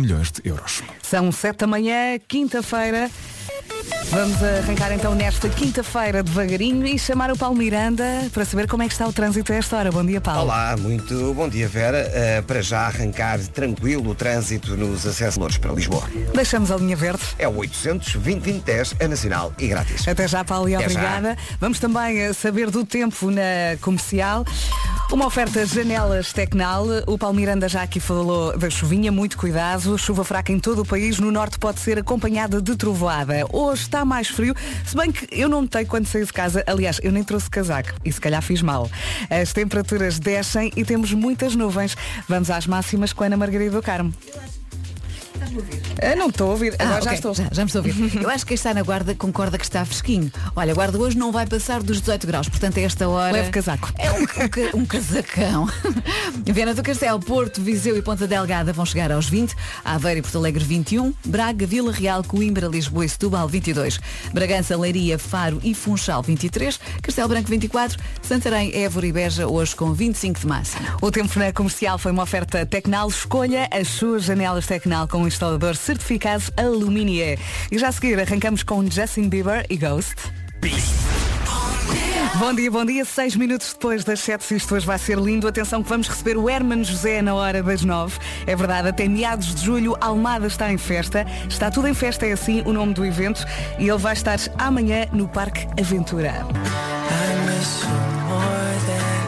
7 milhões de euros. São 7 da manhã, quinta-feira. Vamos arrancar então nesta quinta-feira devagarinho e chamar o Paulo Miranda para saber como é que está o trânsito a esta hora. Bom dia, Paulo. Olá, muito bom dia, Vera. Uh, para já arrancar tranquilo o trânsito nos acessos para Lisboa. Deixamos a linha verde. É o 800 2010 é nacional e grátis. Até já, Paulo, e Até obrigada. já. Vamos também eh, saber do tempo na comercial. Uma oferta Janelas Tecnal. O Paulo Miranda já aqui falou da chuvinha, muito cuidado. Chuva fraca em todo o país. No norte pode ser acompanhada de trovoada. Hoje está mais frio, se bem que eu não notei quando saí de casa. Aliás, eu nem trouxe casaco e se calhar fiz mal. As temperaturas descem e temos muitas nuvens. Vamos às máximas com a Ana Margarida do Carmo. Ah, não estou a ouvir, Ah, agora já ok, estou. Já, já me estou a ouvir. Eu acho que quem está na guarda concorda que está fresquinho. Olha, a guarda hoje não vai passar dos 18 graus, portanto a esta hora. Leve casaco. É um, um um casacão. Viana do Castelo, Porto, Viseu e Ponta Delgada vão chegar aos 20, Aveiro e Porto Alegre 21, Braga, Vila Real, Coimbra, Lisboa e Setúbal 22, Bragança, Leiria, Faro e Funchal 23, Castelo Branco 24, Santarém, Évora e Beja hoje com 25 de máximo. O tempo na comercial foi uma oferta Tecnal. Escolha as suas janelas Tecnal com instalador certificado Aluminier. E já a seguir arrancamos com Justin Bieber e Ghost. Bom dia, bom dia. Seis minutos depois das sete, isto hoje vai ser lindo. Atenção que vamos receber o Herman José na hora das nove. É verdade, até meados de julho, Almada está em festa. Está tudo em festa, é assim o nome do evento. E ele vai estar amanhã no Parque Aventura.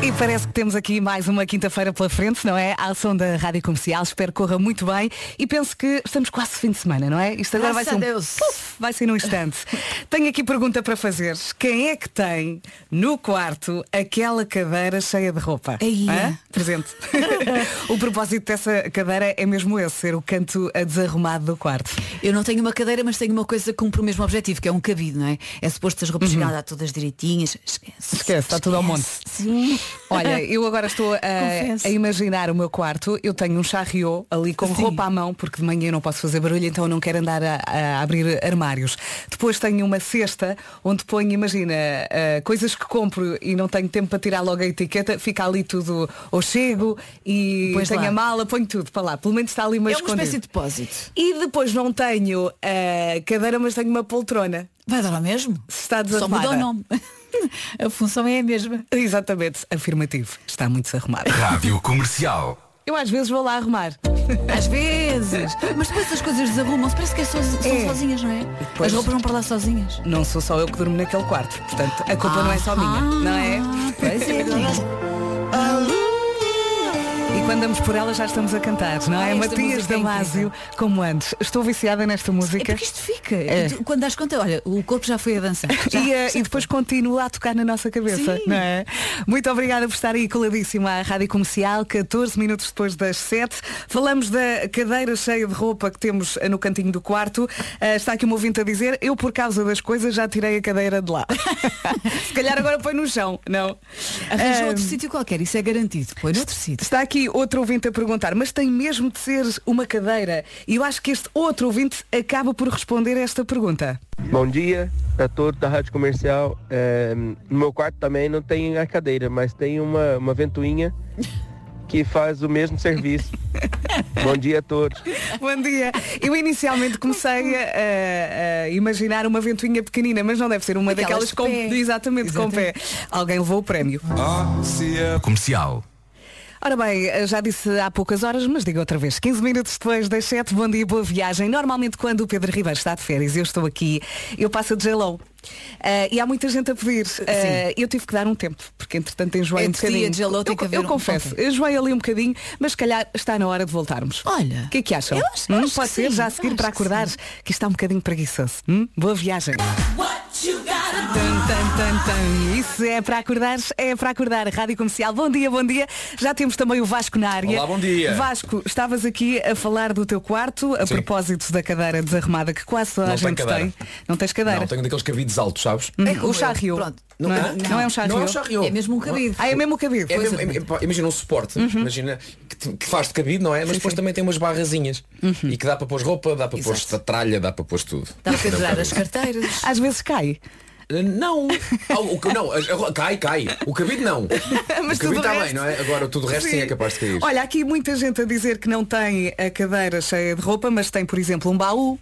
E parece que temos aqui mais uma quinta-feira pela frente, não é? À som da Rádio Comercial. Espero que corra muito bem. E penso que estamos quase fim de semana, não é? Isto agora Graças vai ser a um Deus. puf, vai ser num instante. Tenho aqui pergunta para fazer. Quem é que tem no quarto aquela cadeira cheia de roupa? Aí. Hã? Presente. o propósito dessa cadeira é mesmo esse, ser o canto desarrumado do quarto. Eu não tenho uma cadeira, mas tenho uma coisa que cumpre o mesmo objetivo, que é um cabide, não é? É suposto as roupas chegarem lá todas direitinhas. Esquece. Esquece, está tudo ao monte. Sim. Olha, eu agora estou a, a imaginar o meu quarto. Eu tenho um charriot ali com Sim. roupa à mão, porque de manhã eu não posso fazer barulho, então eu não quero andar a, a abrir armários. Depois tenho uma cesta onde ponho, imagina, ah, coisas que compro e não tenho tempo para tirar logo a etiqueta, fica ali tudo ao chego e Pões tenho lá. a mala, ponho tudo para lá. Pelo menos está ali mais É uma escondido. espécie de depósito. E depois não tenho a cadeira, mas tenho uma poltrona. Vai dar ao mesmo? Se está Só desarrumada. muda o nome. A função é a mesma. Exatamente, afirmativo. Está muito desarrumada. Rádio Comercial. Eu às vezes vou lá arrumar. Às vezes. Mas depois as coisas desarrumam-se. Parece que é soz- são É. sozinhas, não é? depois- As roupas vão para lá sozinhas. Não sou só eu que durmo naquele quarto. Portanto, a culpa não é só minha, não é? Ah, Pois é. Quando damos por ela já estamos a cantar, não é? Ah, Matias é Damasio, como antes. Estou viciada nesta É música. porque isto fica. É. Tu, Quando das conta, olha, o corpo já foi a dançar. Já. E, eh, e depois continua a tocar na nossa cabeça, Sim. não é? Muito obrigada por estar aí coladíssima à Rádio Comercial, 14 minutos depois das 7. Falamos da cadeira cheia de roupa que temos eh, no cantinho do quarto. Eh, está aqui um ouvinte a dizer, eu por causa das coisas já tirei a cadeira de lá. Se calhar agora põe no chão, não? Arranja Eh, outro sítio qualquer, isso é garantido. Põe noutro sítio. Está aqui outro ouvinte a perguntar, mas tem mesmo de ser uma cadeira? E eu acho que este outro ouvinte acaba por responder a esta pergunta. Bom dia a todos da Rádio Comercial. É, no meu quarto também não tem a cadeira, mas tem uma, uma ventoinha que faz o mesmo serviço. Bom dia a todos. Bom dia. Eu inicialmente comecei a, a imaginar uma ventoinha pequenina, mas não deve ser uma Aquelas daquelas com pé. exatamente com pé. Alguém levou o prémio. Comercial. Ora bem, já disse há poucas horas, mas digo outra vez, 15 minutos depois das 7, bom dia, boa viagem. Normalmente quando o Pedro Ribeiro está de férias, eu estou aqui, eu passo de gelo. e há muita gente a pedir. Ah, eu tive que dar um tempo, porque entretanto enjoei um Entre ti e bocadinho. a J.Lo tem eu, que eu um- confesso, ok. enjoei ali um bocadinho, mas se calhar está na hora de voltarmos. Olha, O que é que acham? eu acho- Hum, acho pode que ser sim, já a seguir para que acordares que está um bocadinho preguiçoso. Hum? Boa viagem. Tan. Isso é para acordares, é para acordar. Rádio Comercial, bom dia, bom dia. Já temos também o Vasco na área. Olá, bom dia. Vasco, estavas aqui a falar do teu quarto, a Sim. propósito da cadeira desarrumada que quase toda Não a gente cadeira. tem. Não tens cadeira? Não, tenho daqueles cabides altos, sabes? Hum, como o eu. charrio. Pronto. Não, é? Não, não é um charrio. Não é um. É mesmo um cabide. Ah, é mesmo o cabide. É mesmo- é- é- imagina um suporte, imagina que, te- que faz de cabide, não é? Mas depois também tem umas barrazinhas e que dá para pôr roupa, dá para pôr tralha, dá para pôr tudo. Dá para pendurar as carteiras. Às vezes cai. Não. Ah, o, que- não, a- cai, cai. O cabide não. Mas o cabide tudo o está resto- bem, não é? Agora tudo o resto sim, é capaz de cair. Olha, há aqui muita gente a dizer que não tem a cadeira cheia de roupa, mas tem, por exemplo, um baú,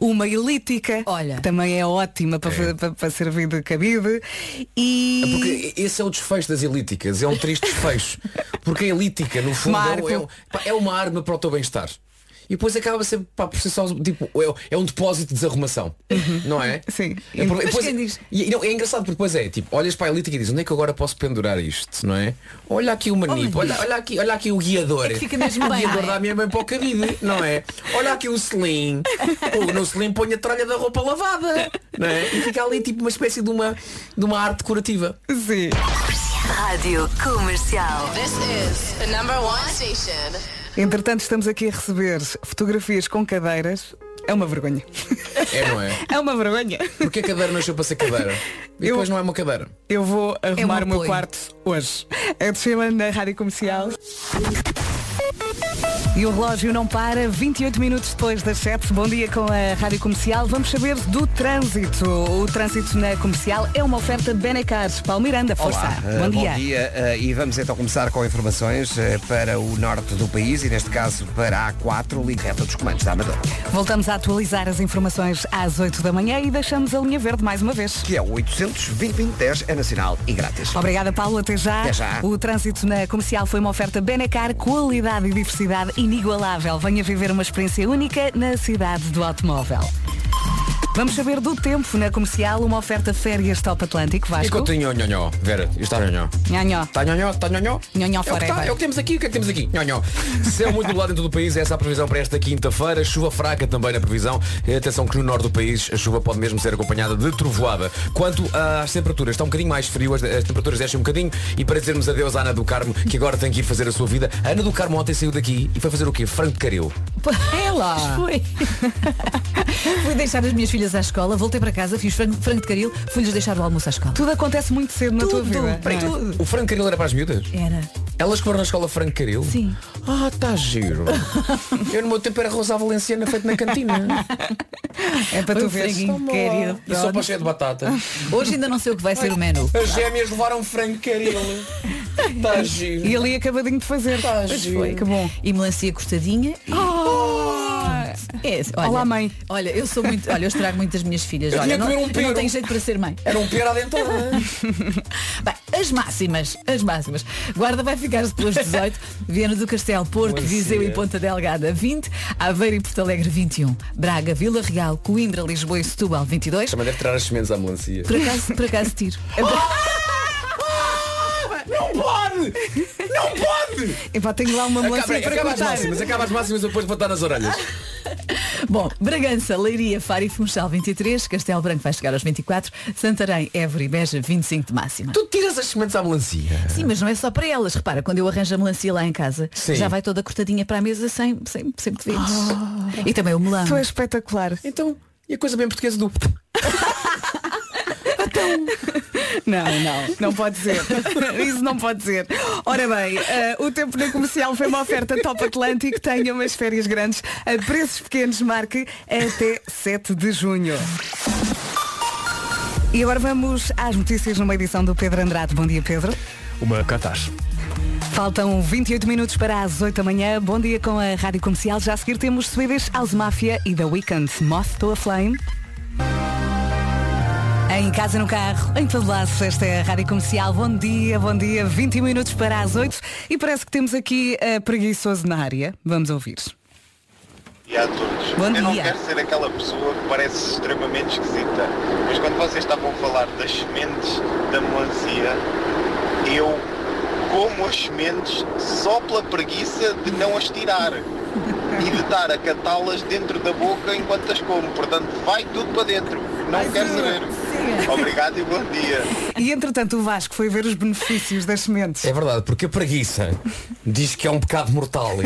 uma elíptica, Olha. que também é ótima para, fa- para, para servir de cabide. E. É Porque esse é o desfecho das elíticas, é um triste desfecho. Porque a elítica, no fundo, é, Marco. é um- pá, é uma arma para o teu bem-estar. E depois acaba sempre pá, por ser só tipo, é, é um depósito de desarrumação. Não é? Sim. É, por- depois- quem diz? e, não, é engraçado porque depois é, tipo, olhas para a elítica e dizes, onde é que agora posso pendurar isto? Não é? Olha aqui o manipo, olha, olha aqui, olha aqui o guiador. É que fica mesmo o bem, guiador não é? dá mesmo bem para o cabide, não é? Olha aqui o selim. O, no selim põe a tralha da roupa lavada. Não é? E fica ali tipo uma espécie de uma, de uma arte decorativa. Sim. Rádio Comercial. This is the number one station. Entretanto, estamos aqui a receber fotografias com cadeiras. É uma vergonha. É, não é? É uma vergonha. Porque a cadeira nasceu para ser cadeira. E Eu- depois não é uma cadeira. Eu vou arrumar um o meu quarto hoje. É de Sheila na Rádio Comercial. E o relógio não para, 28 minutos depois das 7. Bom dia com a Rádio Comercial. Vamos saber do trânsito. O trânsito na comercial é uma oferta Benecar. Paulo Miranda, força. Olá, eh, bom dia. eh, e vamos então começar com informações eh, para o norte do país e neste caso para a A4, liga reta dos comandos da Amadora, Voltamos a atualizar as informações às 8 da manhã e deixamos a linha verde mais uma vez. que é o 800 2010 é nacional e grátis. Obrigada, Paulo. Até já. Até já. O trânsito na comercial foi uma oferta Benecar, qualidade e diversidade inigualável. Venha viver uma experiência única na cidade do automóvel. Vamos saber do tempo na comercial, uma oferta férias Top Atlântico. Vasco. Enquanto tem nhonhó, Vera, está nhonhó. Nhanhó. Está nhonhó, está nhonhó. Nhonhó é o, que tá, é o que temos aqui, o que é que temos aqui? Nhonhó. Céu muito nublado em todo o país, essa é a previsão para esta quinta-feira. Chuva fraca também na previsão. Atenção que no norte do país a chuva pode mesmo ser acompanhada de trovoada. Quanto às temperaturas, está um bocadinho mais frio, as, as temperaturas descem um bocadinho. E para dizermos adeus à Ana do Carmo, que agora tem que ir fazer a sua vida, a Ana do Carmo ontem saiu daqui e foi fazer o quê? Franco de Caril. É lá. Foi. Fui deixar as minhas filhas à escola, voltei para casa, fiz frango, frango de caril, fui-lhes deixar o almoço à escola. Tudo acontece muito cedo na tua Tudo, vida. peraí, é? tudo. O Franco Caril era para as miúdas? Era. Elas que foram na escola Franco Caril? Sim. Ah, tá giro. Eu no meu tempo era rosa valenciana feito na cantina. É para tu franguinho querido. E sopa cheia de batata. Hoje ainda não sei o que vai ser o menu. As gêmeas levaram Franco Caril. Tá giro. E ali acabadinho de fazer. Tá giro. Que bom. E melancia cortadinha. e- É, olha, Olá, mãe. Olha, eu sou muito. Olha, eu estrago muito as minhas filhas. Eu Olha, não, um eu não tenho jeito para ser mãe. Era um pior adentrada. Bem, as máximas, as máximas. Guarda vai ficar pelas 18, Viana do Castelo, Porto, Macia. Viseu e Ponta Delgada 20, Aveiro e Porto Alegre 21, Braga, Vila Real, Coimbra, Lisboa e Setúbal 22. Também deve tirar as sementes à melancia. Por acaso, por acaso tiro. Não pode! Não pode! Epá, tenho lá uma melancia para acaba as cortar. máximas, acaba as máximas eu depois vou estar nas orelhas. Bom, Bragança, Leiria, Faro e Funchal 23, Castelo Branco vai chegar aos 24, Santarém, Évora e Beja 25 de máxima. Tu tiras as sementes à melancia. Sim, mas não é só para elas. Repara, quando eu arranjo a melancia lá em casa, Sim. já vai toda cortadinha para a mesa sem, sem, sem pedidos. E também o melão. Tu és espetacular. Então, e a coisa bem portuguesa do. Não, não, não pode ser. Isso não pode ser. Ora bem, eh, o tempo na comercial foi uma oferta Top Atlântico. Tenha umas férias grandes a preços pequenos. Marque até 7 de junho. E agora vamos às notícias numa edição do Pedro Andrade. Bom dia, Pedro. Uma catástrofe. Faltam 28 minutos para as 8 da manhã. Bom dia com a Rádio Comercial. Já a seguir temos Swedish House Mafia e The Weeknd. Moth to a Flame. Em casa, no carro, em todo lado, esta é a Rádio Comercial. Bom dia, bom dia. 20 minutos para as 8 e parece que temos aqui a preguiçoso na área. Vamos ouvir. E a todos. Bom eu não dia. quero ser aquela pessoa que parece extremamente esquisita, mas quando vocês estavam a falar das sementes da melancia, eu como as sementes só pela preguiça de não as tirar e de estar a catá-las dentro da boca enquanto as como. Portanto, vai tudo para dentro. Não quero saber. Obrigado e bom dia. E entretanto, o Vasco foi ver os benefícios das sementes. É verdade, porque a preguiça diz que é um pecado mortal.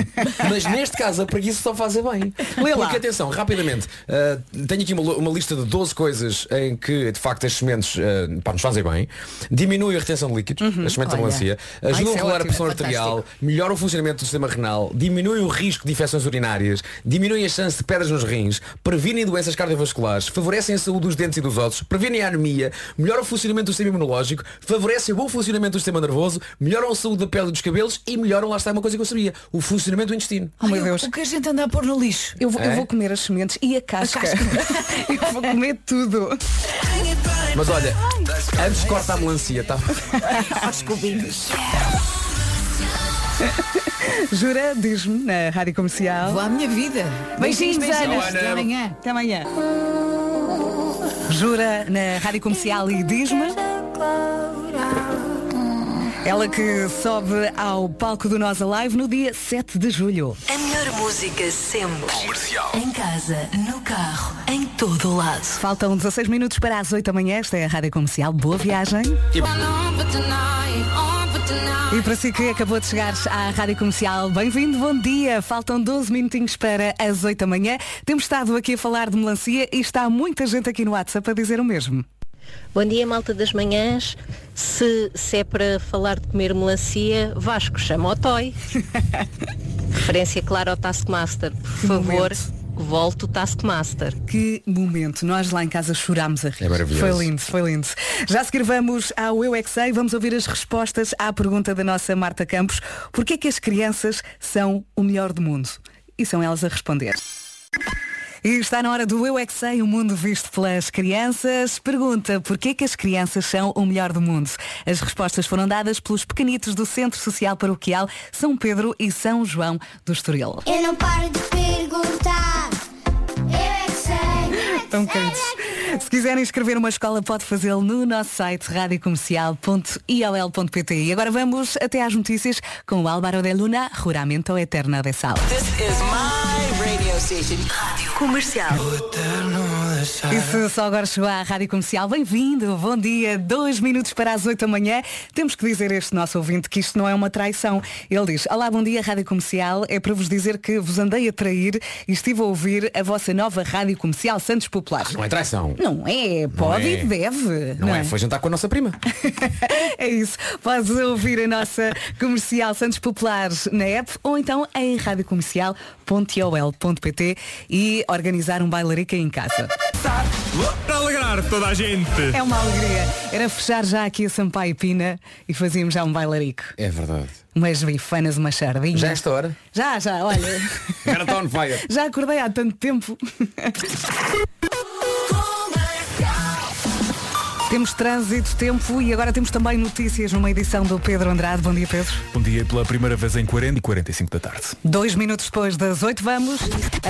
Mas neste caso a preguiça só faz bem. Lê lá. Porque atenção, rapidamente, uh, tenho aqui uma, uma lista de 12 coisas em que de facto as sementes uh, pá, nos fazem bem. Diminui a retenção de líquidos, as sementes da melancia, Ah, ajudam isso a é regular a pressão é arterial, melhora o funcionamento do sistema renal, diminui o risco de infecções urinárias, diminui a chance de pedras nos rins, previnem doenças cardiovasculares, favorecem a saúde dos dentes e dos ossos, previnem previnem a anemia, melhoram o funcionamento do sistema imunológico, favorecem o bom funcionamento do sistema nervoso, melhoram a saúde da pele e dos cabelos e melhoram, lá está uma coisa que eu sabia, o funcionamento do intestino. Oh, meu Deus. O que a gente anda a pôr no lixo? Eu vou, eu É? vou comer as sementes e a casca. casca. eu vou comer tudo. Mas olha, antes corta a melancia, tá? Aos cubinhos. Jura, diz-me na rádio comercial. Vou à minha vida. Beijinhos, Ana. Até amanhã. Até amanhã. Jura na rádio comercial e diz-me. Ela que sobe ao palco do Nós Alive no dia 7 de julho. A melhor música sempre. Em casa, no carro, em todo o lado. Faltam 16 minutos para as 8 da manhã. Esta é a rádio comercial. Boa viagem. E para si que acabou de chegar à Rádio Comercial, bem-vindo, bom dia. Faltam 12 minutinhos para as 8 da manhã. Temos estado aqui a falar de melancia e está muita gente aqui no WhatsApp a dizer o mesmo. Bom dia, malta das manhãs. Se, se é para falar de comer melancia, Vasco, chama o Toy. Referência clara ao Taskmaster. Por favor, o Taskmaster. Que momento. Nós lá em casa chorámos a rir. É maravilhoso. Foi lindo, foi lindo. Já se vamos ao Eu é Sei, vamos ouvir as respostas à pergunta da nossa Marta Campos. Porquê que as crianças são o melhor do mundo? E são elas a responder. E está na hora do Eu é Que Sei, o mundo visto pelas crianças. Pergunta, porquê que as crianças são o melhor do mundo? As respostas foram dadas pelos pequenitos do Centro Social Paroquial São Pedro e São João do Estoril. Eu não paro de perguntar. Tão queridos. Se quiserem escrever uma escola, pode fazê-lo no nosso site radiocomercial.iol.pt. E agora vamos até às notícias com o Álvaro de Luna, Juramento Eterno de Sal. This is my radio station. Rádio Comercial. E se só agora chegou à Rádio Comercial, bem-vindo, bom dia, dois minutos para as oito da manhã. Temos que dizer a este nosso ouvinte que isto não é uma traição. Ele diz, olá, bom dia, Rádio Comercial, é para vos dizer que vos andei a trair e estive a ouvir a vossa nova Rádio Comercial Santos Populares. Não é traição. Não é, pode é. e deve. Não, é, foi jantar com a nossa prima. É isso. Podes ouvir a nossa comercial Santos Populares na app ou então em radiocomercial.ol.pt e organizar um bailarica em casa. Para alegrar toda a gente. É uma alegria. Era fechar já aqui a Sampaio Pina e fazíamos já um bailarico. É verdade. Umas bifanas, uma sardinha. Já é esta hora? Já, já, olha. Agora está on fire. já acordei há tanto tempo. Temos trânsito, tempo e agora temos também notícias numa edição do Pedro Andrade. Bom dia, Pedro. Bom dia pela primeira vez em 40 e 45 da tarde. Dois minutos depois das oito vamos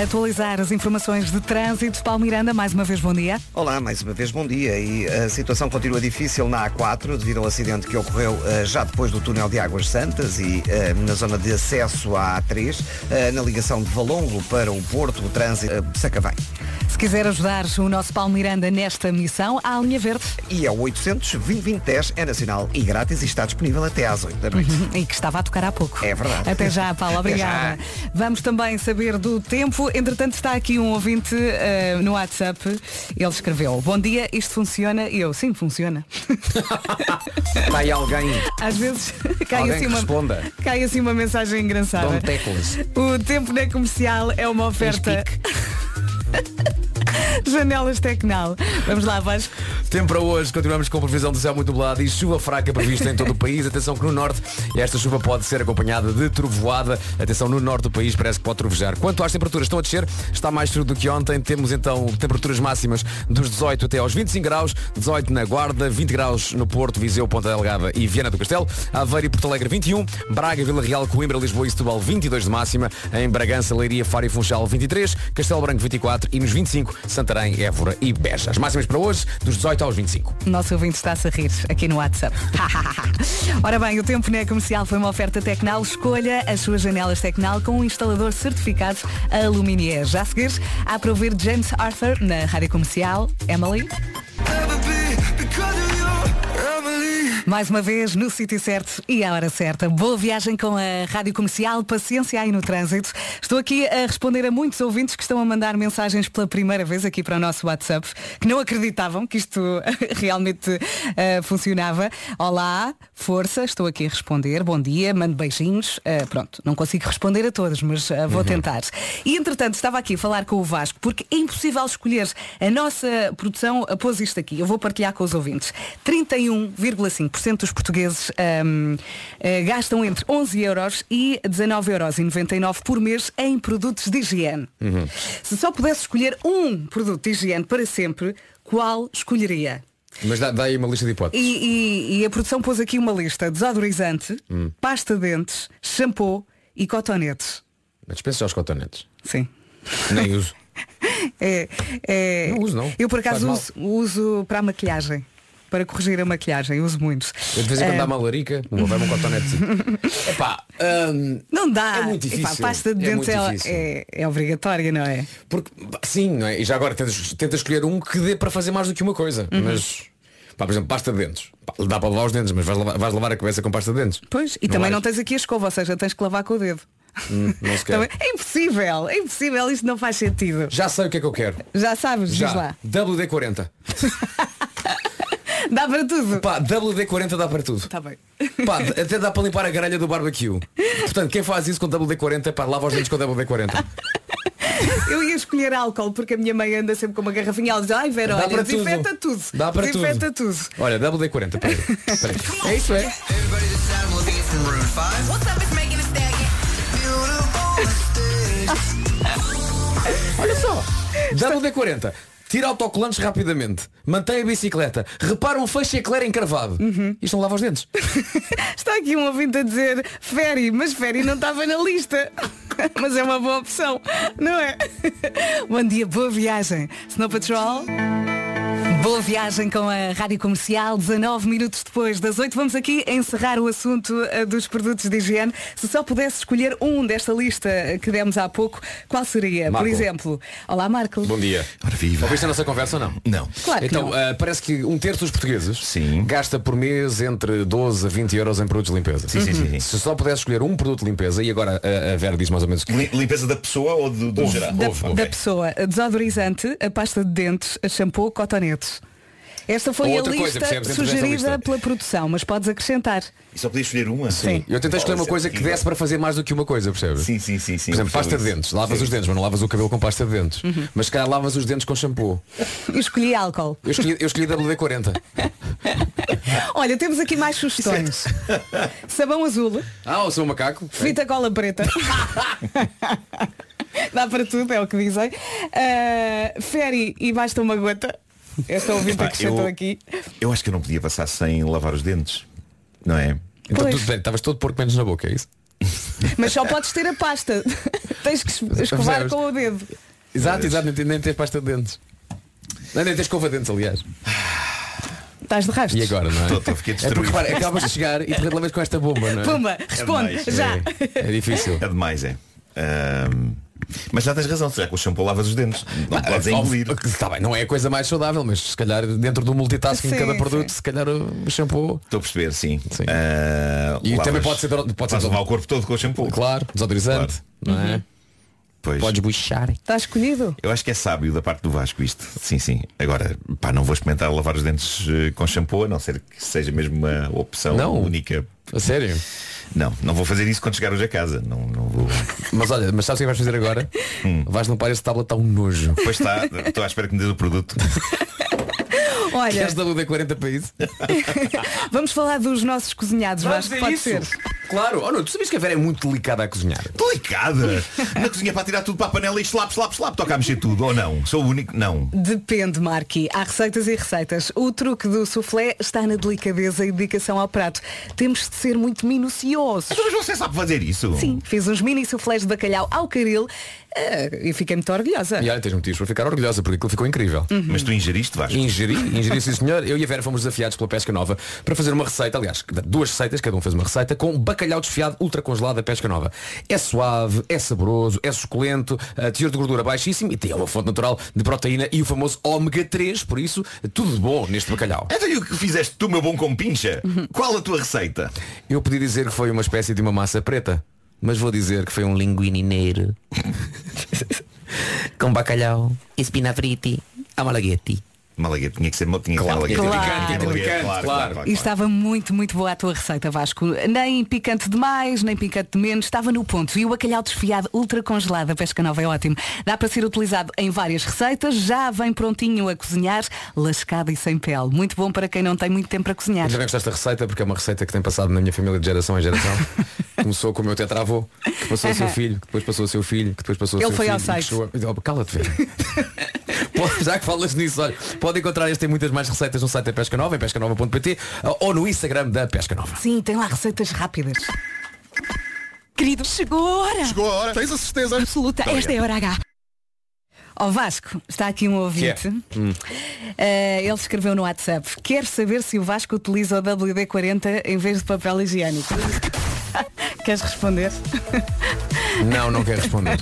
atualizar as informações de trânsito. Paulo Miranda, mais uma vez bom dia. Olá, mais uma vez bom dia. E a situação continua difícil na A4 devido ao acidente que ocorreu eh, já depois do túnel de Águas Santas e eh, na zona de acesso à A3, eh, na ligação de Valongo para o Porto, o trânsito uh, Sacavém. Se quiser ajudar o nosso Paulo Miranda nesta missão, há a linha verde. E é o 800 2010 é nacional e grátis e está disponível até às 8 da noite. E que estava a tocar há pouco. É verdade. Até já, Paulo. Obrigada. já. Vamos também saber do tempo. Entretanto, está aqui um ouvinte eh, no WhatsApp. Ele escreveu, bom dia, isto funciona? E eu, sim, funciona. Está aí alguém. Às vezes cai Alguém assim, uma, responda. cai assim uma mensagem engraçada. O tempo na comercial é uma oferta. Janelas Tecnal. Vamos lá, Vasco. Tempo para hoje, continuamos com previsão de céu muito nublado e chuva fraca prevista em todo o país. Atenção que no norte esta chuva pode ser acompanhada de trovoada. Atenção, no norte do país parece que pode trovejar. Quanto às temperaturas, estão a descer, está mais frio do que ontem. Temos então temperaturas máximas dos 18 até aos 25 graus, 18 na Guarda, 20 graus no Porto, Viseu, Ponta Delgada e Viana do Castelo, Aveiro e Porto Alegre 21, Braga, Vila Real, Coimbra, Lisboa e Setúbal 22 de máxima, em Bragança, Leiria, Faro e Funchal 23, Castelo Branco 24 e nos 25, Santarém, Évora e Beja. As máximas para hoje, dos 18 aos 25. O nosso ouvinte está-se a rir aqui no WhatsApp. Ora bem, o tempo na comercial foi uma oferta Tecnal. Escolha as suas janelas Tecnal com um instalador certificado Aluminier. Já a seguir, há para ouvir James Arthur na rádio comercial. Emily. Mais uma vez no sítio certo e à hora certa. Boa viagem com a Rádio Comercial, paciência aí no trânsito. Estou aqui a responder a muitos ouvintes que estão a mandar mensagens pela primeira vez aqui para o nosso WhatsApp, que não acreditavam que isto realmente eh, funcionava. Olá, força, estou aqui a responder. Bom dia, mando beijinhos. Eh, pronto, não consigo responder a todos, mas eh, vou tentar. E entretanto, estava aqui a falar com o Vasco, porque é impossível escolher. A nossa produção pôs isto aqui. Eu vou partilhar com os ouvintes. 31,5% dos portugueses ahm, eh, gastam entre 11 euros e 19 euros e 99 por mês em produtos de higiene. Se só pudesse escolher um produto de higiene para sempre, qual escolheria? Mas dá, dá aí uma lista de hipóteses. E, e- e a produção pôs aqui uma lista. Desodorizante, Hum. pasta de dentes, shampoo e cotonetes. Mas dispensa os cotonetes. Sim. Nem uso. É, é- Não uso, não. Eu por acaso uso, uso para a maquilhagem. Para corrigir a maquilhagem, uso muitos. Eu de vez em quando dá uma larica, não vai um cotonete. Epá, hum, Não dá. É muito Epá, difícil. pasta de É dentes é, difícil. é, é obrigatória, não é? Porque, sim, não é? E já agora tentas, tentas escolher um que dê para fazer mais do que uma coisa. Uhum. Mas, pá, por exemplo, pasta de dentes. Pá, dá para lavar os dentes, mas vais lavar, vais lavar a cabeça com pasta de dentes. Pois, e Não também vais. não tens aqui a escova, ou seja, tens que lavar com o dedo. Hum, não se quer. Também- é impossível, é impossível, isto não faz sentido. Já sei o que é que eu quero. Já sabes, diz Já. lá. WD-40. Dá para tudo. Pá, WD-40 dá para tudo. Está bem. Pá, até dá para limpar a grelha do barbecue. Portanto, quem faz isso com WD-40, pá, lava os dentes com WD-40. Eu ia escolher álcool porque a minha mãe anda sempre com uma garrafinha. Ela diz, ai Vera, Dá olha, para desinfeta tudo. tudo. Dá para desinfeta tudo. tudo. Olha, WD-40, peraí. Peraí. É isso, é? Olha só. WD-40. Tira autocolantes rapidamente. Mantém a bicicleta. Repara um feixe eclair encravado. Isto não lava os dentes. Está aqui um ouvinte a dizer Ferry, mas Ferry não estava na lista. Mas é uma boa opção, não é? Bom dia, boa viagem. Snow Patrol. Boa viagem com a Rádio Comercial, 19 minutos depois das 8. Vamos aqui encerrar o assunto eh, dos produtos de higiene. Se só pudesse escolher um desta lista que demos há pouco, qual seria? Marco. Por exemplo, olá Marco. Bom dia. Ora viva. Ouviste a nossa conversa ou não? Não. Claro que então, não. ah, parece que um terço dos portugueses Sim. gasta por mês entre 12 a 20 euros em produtos de limpeza. Sim, sim, sim, sim. Se só pudesse escolher um produto de limpeza, e agora a, a Vera diz mais ou menos o que Lim- Limpeza da pessoa ou do, do geral? da, da pessoa, desodorizante, a pasta de dentes, a shampoo, cotonetes. Esta foi a coisa, lista desta sugerida lista. pela produção, mas podes acrescentar. E só podia escolher uma? Sim. Eu tentei escolher uma coisa que desse para fazer mais do que uma coisa, percebes? Sim, sim, sim, sim. Por exemplo, pasta de dentes. Lavas Sim. os dentes, mas não lavas o cabelo com pasta de dentes. Uhum. Mas se calhar lavas os dentes com shampoo. Eu escolhi álcool. Eu escolhi, eu escolhi WD-40. Olha, temos aqui mais sugestões. Sabão azul, Ah, sou um macaco. fita cola preta. Dá para tudo, é o que dizem. Uh, Ferry e basta uma gota. Esta ouvinte Epá, acrescentou eu- aqui. Eu acho que eu não podia passar sem lavar os dentes. Não é? Então Pois. tudo bem, estavas todo porco menos na boca, é isso? Mas só podes ter a pasta. Tens que es- escovar Percebes? com o dedo. Exato, exato, nem, nem tens pasta de dentes. Nem, nem tens escova de dentes, aliás. Estás de rastros. E agora, não é? Tô- tô- fiquei é porque repara, acabas de chegar e de repente levas com esta bomba, não é? Pumba, responde, demais. já. É, é difícil. É demais, é. Ahm, mas já tens razão, já com o shampoo lavas os dentes. Não podes Ah, engolir. Está bem, não é a coisa mais saudável, mas se calhar dentro do multitasking de cada produto, sim. se calhar o shampoo. Estou a perceber, sim. Sim. Ah, E lavas- também pode ser, pode ser lavar o corpo todo com o shampoo. claro, desodorizante, não é? Pois. Podes buchar. Está escolhido? Eu acho que é sábio da parte do Vasco isto. Sim, sim. Agora, pá, não vou experimentar lavar os dentes eh, com shampoo, a não ser que seja mesmo uma opção Não. única. A sério? Não, não vou fazer isso quando chegar hoje a casa. Não, não vou. Mas olha, mas sabes o que vais fazer agora? Vais limpar esse tablet, está um nojo. Pois está, estou à espera que me dê o produto. Olha, Queres WD-40 para isso? vamos falar dos nossos cozinhados, Vasco, ver pode isso? ser. Claro. Oh, não, tu sabias que a Vera é muito delicada a cozinhar? Delicada! Na cozinha para tirar tudo para a panela e slap, slap, slap, toca a mexer tudo, ou não? Sou o único. Não. Depende, Marqui. Há receitas e receitas. O truque do soufflé está na delicadeza e dedicação ao prato. Temos de ser muito minuciosos. Mas você sabe fazer isso? Sim, fiz uns mini soufflés de bacalhau ao caril e fiquei muito orgulhosa. E olha, tens motivos para ficar orgulhosa, porque aquilo ficou incrível. Mas tu ingeriste, Vasco? Ingeri, ingeri sim senhor. Eu e a Vera fomos desafiados pela Pesca Nova para fazer uma receita, aliás, duas receitas, cada um fez uma receita, com bacalhau bacalhau desfiado ultra congelado da pesca nova. É suave, é saboroso, é suculento, a teor de gordura baixíssimo e tem uma fonte natural de proteína e o famoso ômega 3, por isso tudo de bom neste bacalhau. Então e o que fizeste tu, meu bom com pincha? Qual a tua receita? Eu podia dizer que foi uma espécie de uma massa preta, mas vou dizer que foi um linguinineiro com bacalhau, espinavriti, amalaguete. Malaguete, tinha que ser tinha que Claro, ser que Malaguete, picante, claro, claro. claro, claro, E estava muito, muito boa a tua receita, Vasco. Nem picante demais, nem picante de menos, estava no ponto. E o bacalhau desfiado ultra congelado da Pesca Nova é ótimo. Dá para ser utilizado em várias receitas, já vem prontinho a cozinhar, lascado e sem pele. Muito bom para quem não tem muito tempo para cozinhar. Ainda bem gostaste da receita porque é uma receita que tem passado na minha família de geração em geração. Começou com o meu tetravô, que passou a seu filho, que depois passou a seu filho, que depois passou a Ele seu foi filho. ao e site. que chegou a- Oh, Cala-te, velho. Pode- Já que falas nisso, olha, pode encontrar este e muitas mais receitas no site da Pesca Nova, em pescanova.pt ou no Instagram da Pesca Nova. Sim, tem lá receitas rápidas. Querido, chegou a hora. Chegou a hora. Tens a certeza? Absoluta. Muito Esta é a hora H. Ó Vasco, está aqui um ouvinte. Hum. Eh, ele escreveu no WhatsApp. Quer saber se o Vasco utiliza o WD-40 em vez de papel higiênico. Queres responder? Não, não quero responder.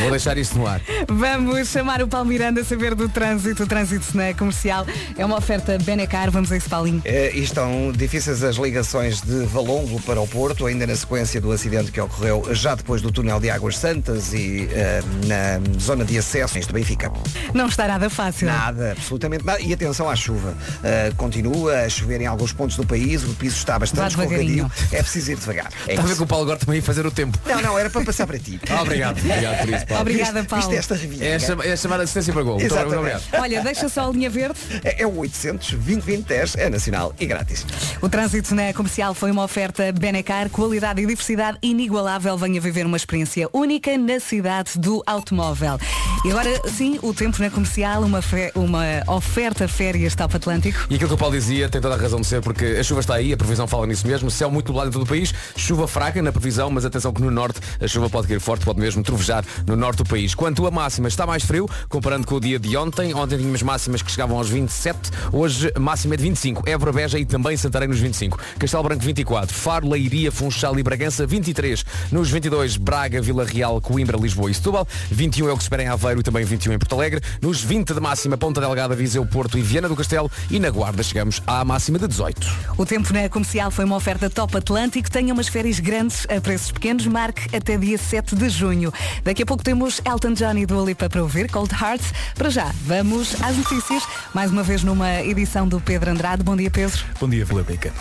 Vou deixar isto no ar. Vamos chamar o Paulo Miranda a saber do trânsito. O trânsito na comercial é uma oferta Benecar. Vamos a isso, Paulinho. E estão difíceis as ligações de Valongo para o Porto, ainda na sequência do acidente que ocorreu já depois do túnel de Águas Santas e eh, na zona de acesso de Benfica. Não está nada fácil. Nada, absolutamente nada. E atenção à chuva. Eh, continua a chover em alguns pontos do país, o piso está bastante escorregadio. É preciso ir devagar. É Paulo agora também ia fazer o tempo. Não, não, era para passar para ti. Ah, obrigado, obrigado por isso, Paulo. Obrigada, Paulo. viste esta? É, é chamar assistência para gol. Muito obrigado. Olha, deixa só a linha verde. É, é o 800 2010 é nacional e grátis. O trânsito na comercial foi uma oferta Benecar, qualidade e diversidade inigualável. Venha viver uma experiência única na cidade do automóvel. E agora sim, o tempo na comercial, uma, fe- uma oferta férias Top Atlântico. E aquilo que o Paulo dizia tem toda a razão de ser, porque a chuva está aí, a previsão fala nisso mesmo, céu muito nublado em todo o país, chuva fraca na previsão, mas atenção que no norte a chuva pode cair forte, pode mesmo trovejar no norte do país. Quanto a máxima, está mais frio, comparando com o dia de ontem. Ontem tínhamos máximas que chegavam aos 27, hoje máxima é de 25. Évora, Beja e também Santarém nos 25. Castelo Branco 24, Faro, Leiria, Funchal e Bragança 23. Nos 22, Braga, Vila Real, Coimbra, Lisboa e Setúbal. 21 é o que se espera em Aveiro e também 21 em Porto Alegre. Nos 20 de máxima, Ponta Delgada, Viseu, Porto e Viana do Castelo. E na Guarda chegamos à máxima de 18. O tempo na comercial foi uma oferta Top Atlântico. Tenha umas férias grandes a preços pequenos. Marque até dia 7 de junho. Daqui a pouco temos Elton John e Dua Lipa para ouvir, Cold Hearts. Para já, vamos às notícias. Mais uma vez numa edição do Pedro Andrade. Bom dia, Pedro. Bom dia, Vila Beca.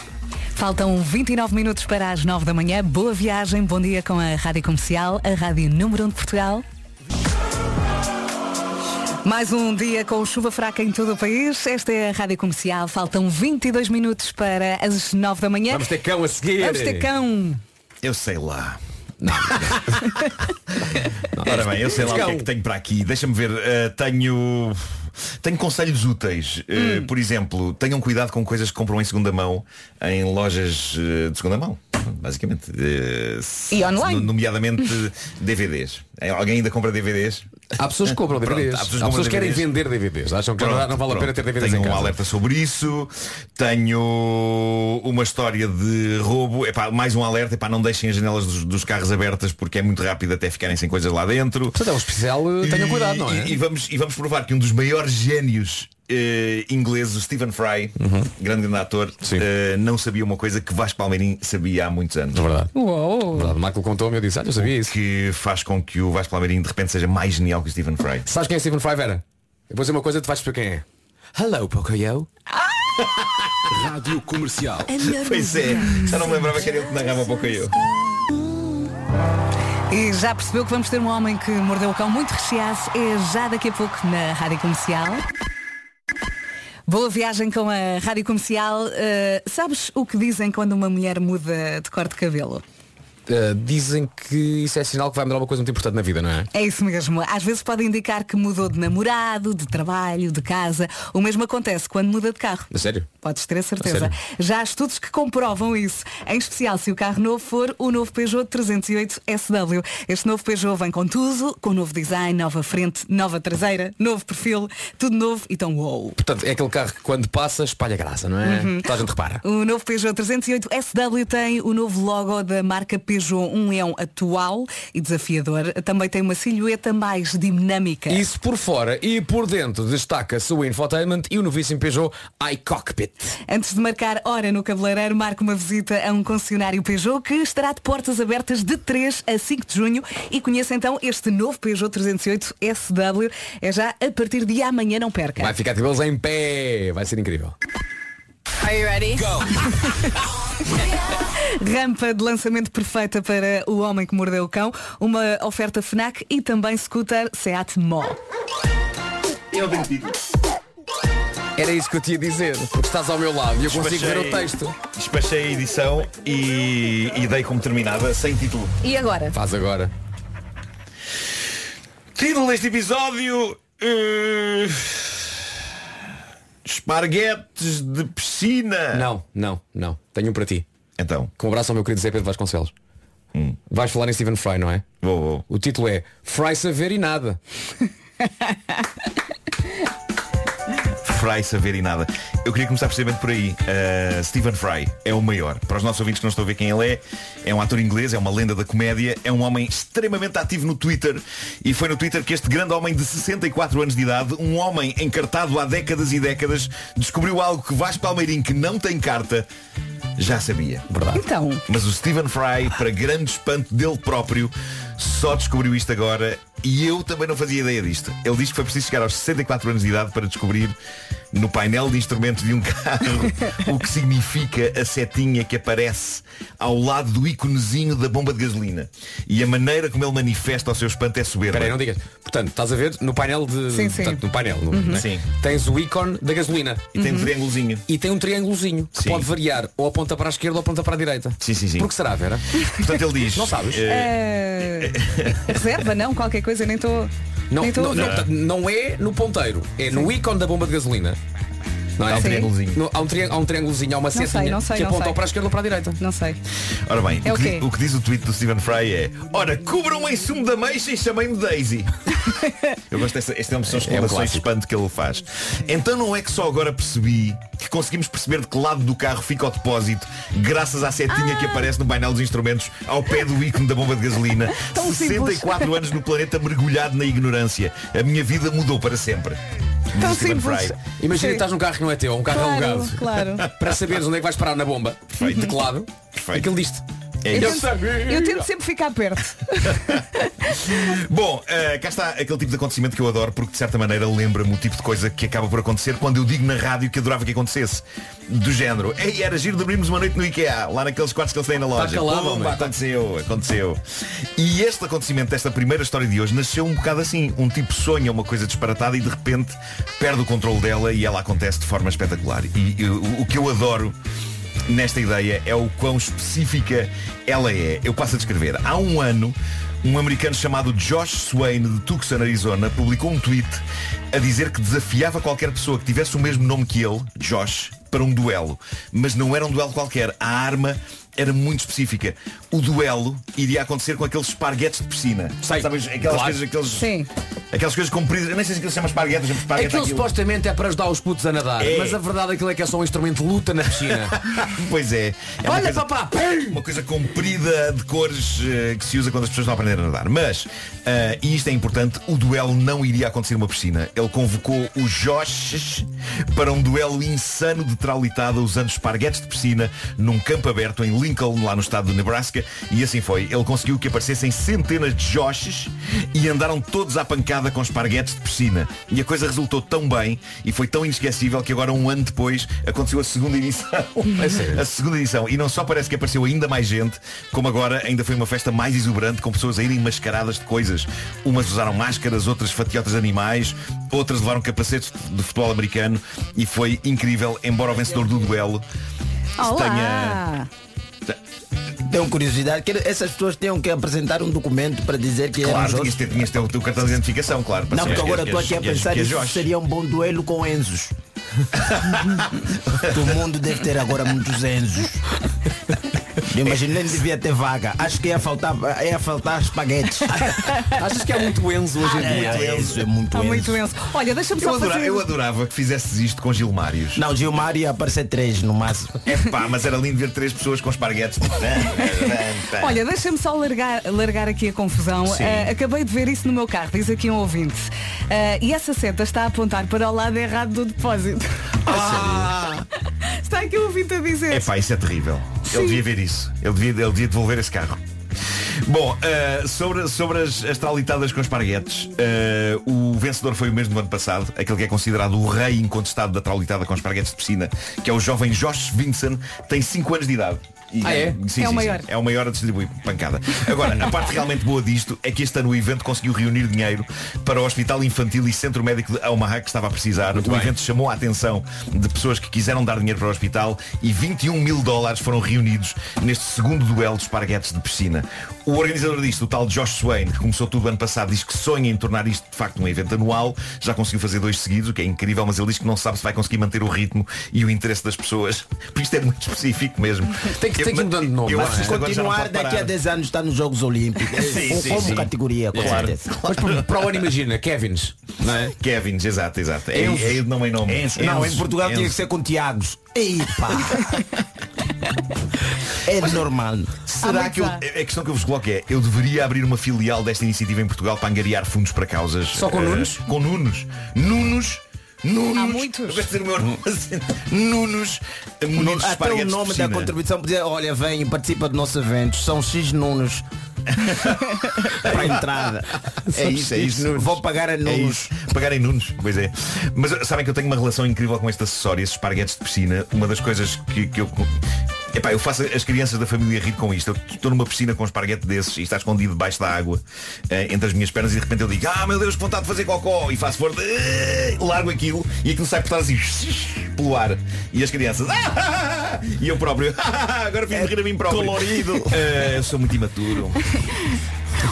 Faltam 29 minutos para as 9 da manhã. Boa viagem, bom dia com a Rádio Comercial, a Rádio Número 1 de Portugal. Mais um dia com chuva fraca em todo o país. Esta é a Rádio Comercial. Faltam 22 minutos para as 9 da manhã. Vamos ter cão a seguir. Vamos ter cão. Eu sei lá. Ora bem, eu sei lá o que é que tenho para aqui. Deixa-me ver. eh, tenho. Tenho conselhos úteis. Eh, Hum. Por exemplo, tenham cuidado com coisas que compram em segunda mão em lojas eh, de segunda mão. Basicamente. E online. no- Nomeadamente DVDs. Alguém ainda compra DVDs? Há pessoas que compram Pronto, DVDs. há Há pessoas pessoas, que querem vender DVDs. Acham que não, Pronto, não vale a pena pronto. ter DVDs Tenho em um casa. alerta sobre isso. Tenho uma história de roubo. Epá, mais um alerta. Epá, não deixem as janelas dos, dos carros abertas porque é muito rápido até ficarem sem coisas lá dentro. Portanto, é um especial, eh, tenham cuidado, não é? E, e vamos, e vamos provar que um dos maiores génios eh, ingleses, o Stephen Fry, Uhum. grande, grande ator, eh, não sabia uma coisa que Vasco Palmeirim sabia há muitos anos. É verdade. Uou. Verdade, o Marco contou-me, eu disse, ah, eu sabia isso. Que faz com que o Vasco Palmeirim de repente seja mais genial que o Stephen Fry. Sabes quem é Stephen Fry, Vera? Eu vou dizer uma coisa, tu vais perceber quem é. Hello, Pocoyo. Rádio Comercial. Pois é, já não me lembrava que era ele que narrava eu. E já percebeu que vamos ter um homem que mordeu o cão muito recheado. É já daqui a pouco na Rádio Comercial. Boa viagem com a Rádio Comercial. Uh, sabes o que dizem quando uma mulher muda de cor de cabelo? Uh, dizem que isso é sinal que vai mudar uma coisa muito importante na vida, não é? É isso mesmo. Às vezes pode indicar que mudou de namorado, de trabalho, de casa. O mesmo acontece quando muda de carro. A sério? Podes ter a certeza. Sério? Já há estudos que comprovam isso. Em especial se o carro novo for o novo Peugeot 308 SW. Este novo Peugeot vem com tudo, com novo design, nova frente, nova traseira, novo perfil, tudo novo e tão wow. Portanto, é aquele carro que quando passa espalha graça, não é? Uhum. Toda a gente repara. O novo Peugeot 308 SW tem o novo logo da marca Peugeot, um leão atual e desafiador. Também tem uma silhueta mais dinâmica. Isso por fora e por dentro destaca-se o infotainment e o novíssimo Peugeot iCockpit. Antes de marcar hora no cabeleireiro, marque uma visita a um concessionário Peugeot que estará de portas abertas de 3 a 5 de junho e conheça então este novo Peugeot 308 SW. É já a partir de amanhã, não perca. Vai ficar de em pé. Vai ser incrível. Are you ready? Rampa de lançamento perfeita para o homem que mordeu o cão, uma oferta FNAC e também scooter Seat Mó. Eu tenho título. Era isso que eu tinha a dizer, porque estás ao meu lado e eu consigo ver o texto. Despachei a edição e, e dei como terminada sem título. E agora? Faz agora. Título deste episódio. eh, Esparguetes de piscina. Não, não, não. Tenho um para ti. Então. Com um abraço ao meu querido Zé Pedro Vasconcelos. Vais falar em Stephen Fry, não é? Vou, vou. O título é Fry saber e nada. Fry saber e nada. Eu queria começar precisamente por aí. Uh, Stephen Fry é o maior. Para os nossos ouvintes que não estão a ver quem ele é, é um ator inglês, é uma lenda da comédia, é um homem extremamente ativo no Twitter. E foi no Twitter que este grande homem de 64 anos de idade, um homem encartado há décadas e décadas, descobriu algo que Vasco Palmeirim, que não tem carta, já sabia. Verdade. Então. Mas o Stephen Fry, para grande espanto dele próprio, só descobriu isto agora e eu também não fazia ideia disto. Ele diz que foi preciso chegar aos 64 anos de idade para descobrir no painel de instrumentos de um carro o que significa a setinha que aparece ao lado do íconezinho da bomba de gasolina. E a maneira como ele manifesta o seu espanto é soberba. Espera aí, não digas. Portanto, estás a ver no painel de. Sim, sim. Portanto, no painel, no- Uhum. né? Sim. Tens o ícone da gasolina. E tem um triângulozinho. E tem um triângulozinho que Sim. pode variar ou aponta para a esquerda ou aponta para a direita. Sim, sim, sim. Por que será, Vera? Portanto, ele diz. Não sabes? Eh, reserva, não? Qualquer coisa, nem estou. Não, estou não, não, portanto, não é no ponteiro, é no ícone da bomba de gasolina. Não é? Há um triângulozinho. Há, um triângulo, há um triângulozinho, há uma setinha sei, que aponta para a esquerda ou para a direita. Não sei. Ora bem, É o, que, o que diz o tweet do Stephen Fry é Ora, cubram em sumo da meixa e chamem-me Daisy Eu gosto desta, esta é uma das É um exclamações de clássico. espanto que ele faz Então não é que só agora percebi Que conseguimos perceber de que lado do carro fica o depósito Graças à setinha Ah! que aparece no painel dos instrumentos Ao pé do ícone da bomba de gasolina Tão 64 anos no planeta mergulhado na ignorância A minha vida mudou para sempre Tão simples. Imagina que estás num carro que não é teu, um carro Claro, alugado. claro. Para saberes onde é que vais parar na bomba. Perfeito. De que lado? Perfeito. Aquilo disto. É Eu tento, eu tento sempre ficar perto. Bom, eh, cá está aquele tipo de acontecimento que eu adoro porque de certa maneira lembra-me o tipo de coisa que acaba por acontecer quando eu digo na rádio que adorava que acontecesse. Do género, ei, era giro dormirmos uma noite no IKEA, lá naqueles quartos que eles têm na loja. calado, Pumba, aconteceu, aconteceu. E este acontecimento desta primeira história de hoje nasceu um bocado assim. Um tipo sonha uma coisa disparatada e de repente perde o controle dela e ela acontece de forma espetacular. E, e o, o que eu adoro nesta ideia é o quão específica ela é. Eu passo a descrever. Há um ano, um americano chamado Josh Swain de Tucson, Arizona, publicou um tweet a dizer que desafiava qualquer pessoa que tivesse o mesmo nome que ele, Josh, para um duelo. Mas não era um duelo qualquer. A arma era muito específica. O duelo iria acontecer com aqueles esparguetes de piscina. Sei. Sabes, aquelas Claro. coisas, aqueles, Sim. aquelas coisas compridas. Eu nem sei se aquilo se chama esparguetes, esparguete Aquilo aquilo. supostamente é para ajudar os putos a nadar, É. mas a verdade é que é que é só um instrumento de luta na piscina. Pois é. É Olha, coisa- papá! Uma coisa comprida de cores eh, que se usa quando as pessoas estão a aprender a nadar. Mas, eh, e isto é importante, o duelo não iria acontecer numa piscina. Ele convocou o Josh para um duelo insano de traulitada usando esparguetes de piscina num campo aberto em Lincoln, lá no estado de Nebraska. E assim foi. Ele conseguiu que aparecessem centenas de Joshes e andaram todos à pancada com esparguetes de piscina. E a coisa resultou tão bem e foi tão inesquecível que agora, um ano depois, aconteceu a segunda edição. É? A segunda edição. E não só parece que apareceu ainda mais gente, como agora ainda foi uma festa mais exuberante, com pessoas a irem mascaradas de coisas. Umas usaram máscaras, outras fatiotas de animais, outras levaram capacetes de futebol americano e foi incrível, embora o vencedor do duelo Olá! Tenho curiosidade, que essas pessoas tenham que apresentar um documento para dizer que eram Claro, tinhas ter, o teu cartão de identificação, claro. Não, porque que agora estou aqui a pensar que seria um bom duelo com Enzos. o mundo deve ter agora muitos Enzos. Eu imagino nem devia ter vaga. Acho que ia faltar, ia faltar espaguetes. Achas que há muito Enzo hoje em dia? É, Enzo, é muito Há Enzo. muito Enzo. Olha, deixa-me Eu só adorava, fazer... eu adorava que fizesses isto com Gilmários. Não, Gilmar ia aparecer três no máximo. É pá, mas era lindo ver três pessoas com esparguetes. Olha, deixa-me só largar, largar aqui a confusão. Ah, acabei de ver isso no meu carro, diz aqui um ouvinte. Ah, e essa seta está a apontar para o lado errado do depósito. Está aqui um ouvinte a dizer. É pá, isso é terrível. Sim. Ele devia ver isso. Ele devia, ele devia devolver esse carro. Bom, eh, sobre, sobre as, as tralitadas com esparguetes, eh, o vencedor foi o mesmo do ano passado, aquele que é considerado o rei incontestado da traulitada com esparguetes de piscina, que é o jovem Josh Vincent, tem 5 anos de idade. E- Ah, é? Sim, É o sim, maior. sim. É o maior a distribuir pancada. Agora, a parte realmente boa disto é que este ano o evento conseguiu reunir dinheiro para o Hospital Infantil e Centro Médico de Omaha que estava a precisar. o bem. evento chamou a atenção de pessoas que quiseram dar dinheiro para o hospital e 21 mil dólares foram reunidos neste segundo duelo de esparguetes de piscina. O organizador disto, o tal Josh Swain, que começou tudo ano passado, diz que sonha em tornar isto de facto um evento anual. Já conseguiu fazer dois seguidos, o que é incrível, mas ele diz que não sabe se vai conseguir manter o ritmo e o interesse das pessoas. Porque isto é muito específico mesmo. Tem que- Eu- tem que mudando de nome, não é? que não Continuar daqui a parar. 10 anos está nos Jogos Olímpicos. Sim, Com- sim, como sim. categoria, com Claro. certeza. Mas para, para o ano imagina, Kevins, não é? Kevins, exato, exato. É, Enzo. é de nome em nome. Enzo. Não, em Portugal tinha que ser com Tiagos. Epa! é normal. Será que eu, a questão que eu vos coloco é, eu deveria abrir uma filial desta iniciativa em Portugal para angariar fundos para causas. Só com eh, Nunos? Com Nunos. Nunos. Nunos. Há muitos. Eu gosto de dizer o meu nome assim. Nunos. munidos de Até o nome da contribuição podia, olha, vem e participa do nosso evento. São X nunos. para a entrada. É isso, é isso. Vou pagar a É nunos. isso. Pagar em Nunos, pois é. Mas sabem que eu tenho uma relação incrível com este acessório, esses esparguetes de piscina. Uma das coisas que, que eu. Epá, eu faço as crianças da família rir com isto. Eu estou numa piscina com um esparguete desses e está escondido debaixo da água eh, entre as minhas pernas e de repente eu digo, ah meu Deus, que vontade de fazer cocó e faço força, eh, largo aquilo e aquilo sai por trás assim pelo ar. E as crianças, "Ah!" e eu próprio, "Ah, agora fiz-me rir a mim próprio. colorido. Eh, eu sou muito imaturo.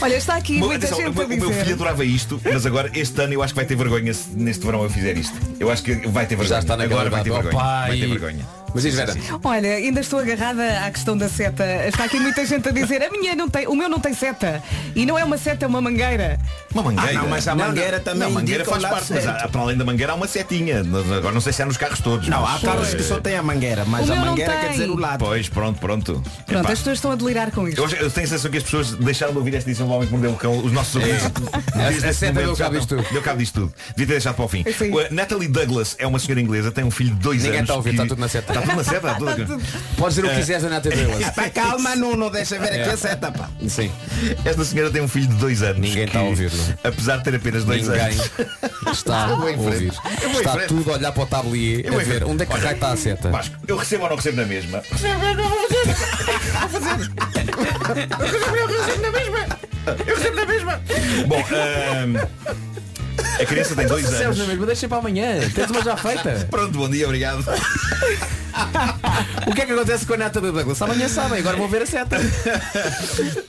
Olha, está aqui Bom, muita atenção, gente o, o meu filho adorava isto, mas agora este ano eu acho que vai ter vergonha se neste verão eu fizer isto. Eu acho que vai ter vergonha. Já está na agora vai ter vergonha. Pai. Vai ter vergonha. Mas diz, Vera, Olha, ainda estou agarrada à questão da seta. Está aqui muita gente a dizer, a minha não tem, o meu não tem seta. E não é uma seta, é uma mangueira. Uma mangueira. Ah, não, mas a mangueira também Não, a mangueira faz parte, mas há- para além da mangueira há uma setinha. Agora não sei se há nos carros todos. Não, há carros que só têm a mangueira, mas a não mangueira quer dizer o lado. Pois, pronto, pronto. Pronto, Epá, as pessoas estão a delirar com isto. eu, eu tenho a sensação que as pessoas deixaram de ouvir esta edição do Homem que Mordeu o Cão. Os nossos ouvintes. desde A seta deu cabo não- disto tudo. Deu cabo disto tudo. Devia ter deixado para o fim. Uh, Natalie Douglas é uma senhora inglesa, tem um filho de dois Ninguém anos. está a ouvir, está tudo na seta. Na seta, tudo. podes dizer o que quiseres da Nata Delas. Pá, calma, não, não deixa ver aqui a seta, pá. Sim. Esta senhora tem um filho de dois anos. Ninguém está a ouvir, não? Apesar de ter apenas dois Ninguém anos. está a ouvir. Está tudo a olhar para o tablier a ver onde é que está a seta. Vasco, eu recebo ou não recebo na mesma? Recebo, eu não vou fazer. Eu recebo, eu recebo na mesma. Eu recebo na mesma. Bom, a criança tem dois anos. na mesma, deixa para amanhã. Tens uma já feita. Pronto, bom dia, obrigado. O que é que acontece com a Nata da Douglas? Amanhã sabem, agora vou ver a seta.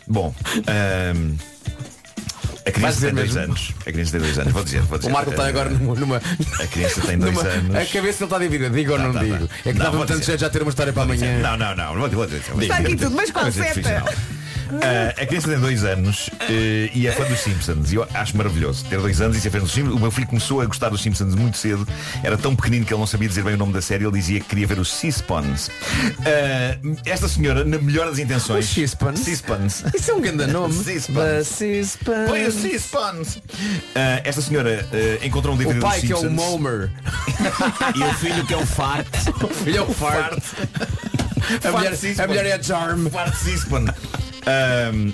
Bom, ahm, a Vais criança dizer tem dois mesmo? anos. A criança tem dois anos. Vou dizer, vou dizer. O Marco está agora numa. A criança tem dois numa- anos. A cabeça dele está dividida, digo ou não Tá, tá, digo. tá. É que Não, dava vou tanto dizer. jeito já ter uma história para amanhã. Não, não, não. Vou, vou dizer. Está aqui tudo, mas dizer seta? Ah, a criança tem dois anos eh, e é fã dos Simpsons. E eu acho maravilhoso ter dois anos e ser fã dos Simpsons. O meu filho começou a gostar dos Simpsons muito cedo. Era tão pequenino que ele não sabia dizer bem o nome da série. Ele dizia que queria ver os Seaspons. Ah, esta senhora, na melhor das intenções. Os Seaspons? Seaspons. Isso é um grande nome. Seaspons. Seaspons. Põe os Seaspons. Ah, esta senhora encontrou um DVD O pai que é o. Momer. E o filho que é o Fart. O filho é o Fart. A mulher, a mulher é a Charm. Fart Seaspon. Ahm,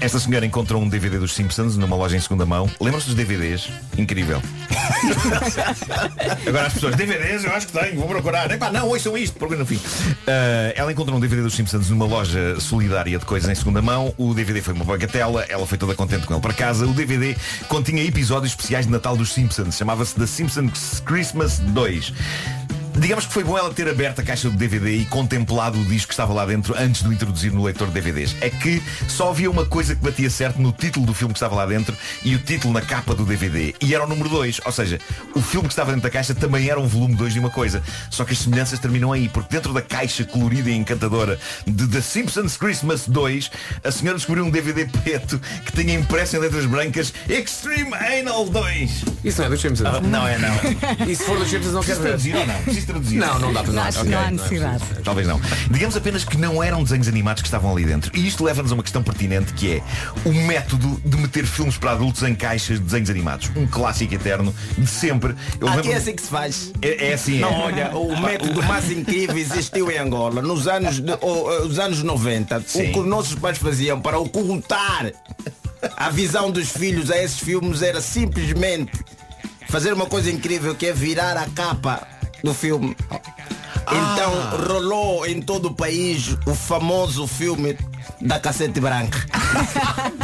esta senhora encontrou um DVD dos Simpsons numa loja em segunda mão. Lembram-se dos DVDs? Incrível. Agora as pessoas, DVDs eu acho que tenho, vou procurar. Epá, não, ouçam isto, procurem no fim. Ah, ela encontrou um DVD dos Simpsons numa loja solidária de coisas em segunda mão. O DVD foi uma bagatela, ela foi toda contente com ele para casa. O DVD continha episódios especiais de Natal dos Simpsons. Chamava-se The Simpsons Christmas 2. Digamos que foi bom ela ter aberto a caixa do DVD e contemplado o disco que estava lá dentro antes de o introduzir no leitor de DVDs. É que só havia uma coisa que batia certo no título do filme que estava lá dentro e o título na capa do DVD. E era o número 2. Ou seja, o filme que estava dentro da caixa também era um volume 2 de uma coisa. Só que as semelhanças terminam aí, porque dentro da caixa colorida e encantadora de The Simpsons Christmas 2, a senhora descobriu um DVD preto que tinha impresso em letras brancas Extreme Anal 2. Isso não é dos Simpsons. Ah, não é, não. E se for dos Simpsons não quero Preciso ver. ou não? Traduzir. Não, não dá para Não, não. acho que Ok, não há é necessidade. Talvez não. Digamos apenas que não eram desenhos animados que estavam ali dentro. E isto leva-nos a uma questão pertinente que é o método de meter filmes para adultos em caixas de desenhos animados. Um clássico eterno de sempre. Eu Aqui lembro- é assim que se faz. É, é assim, é. Não, olha, o método mais incrível existiu em Angola nos anos, de, oh, os anos 90. Sim. O que os nossos pais faziam para ocultar a visão dos filhos a esses filmes era simplesmente fazer uma coisa incrível que é virar a capa do filme. Então rolou em todo o país o famoso filme da cassete branca.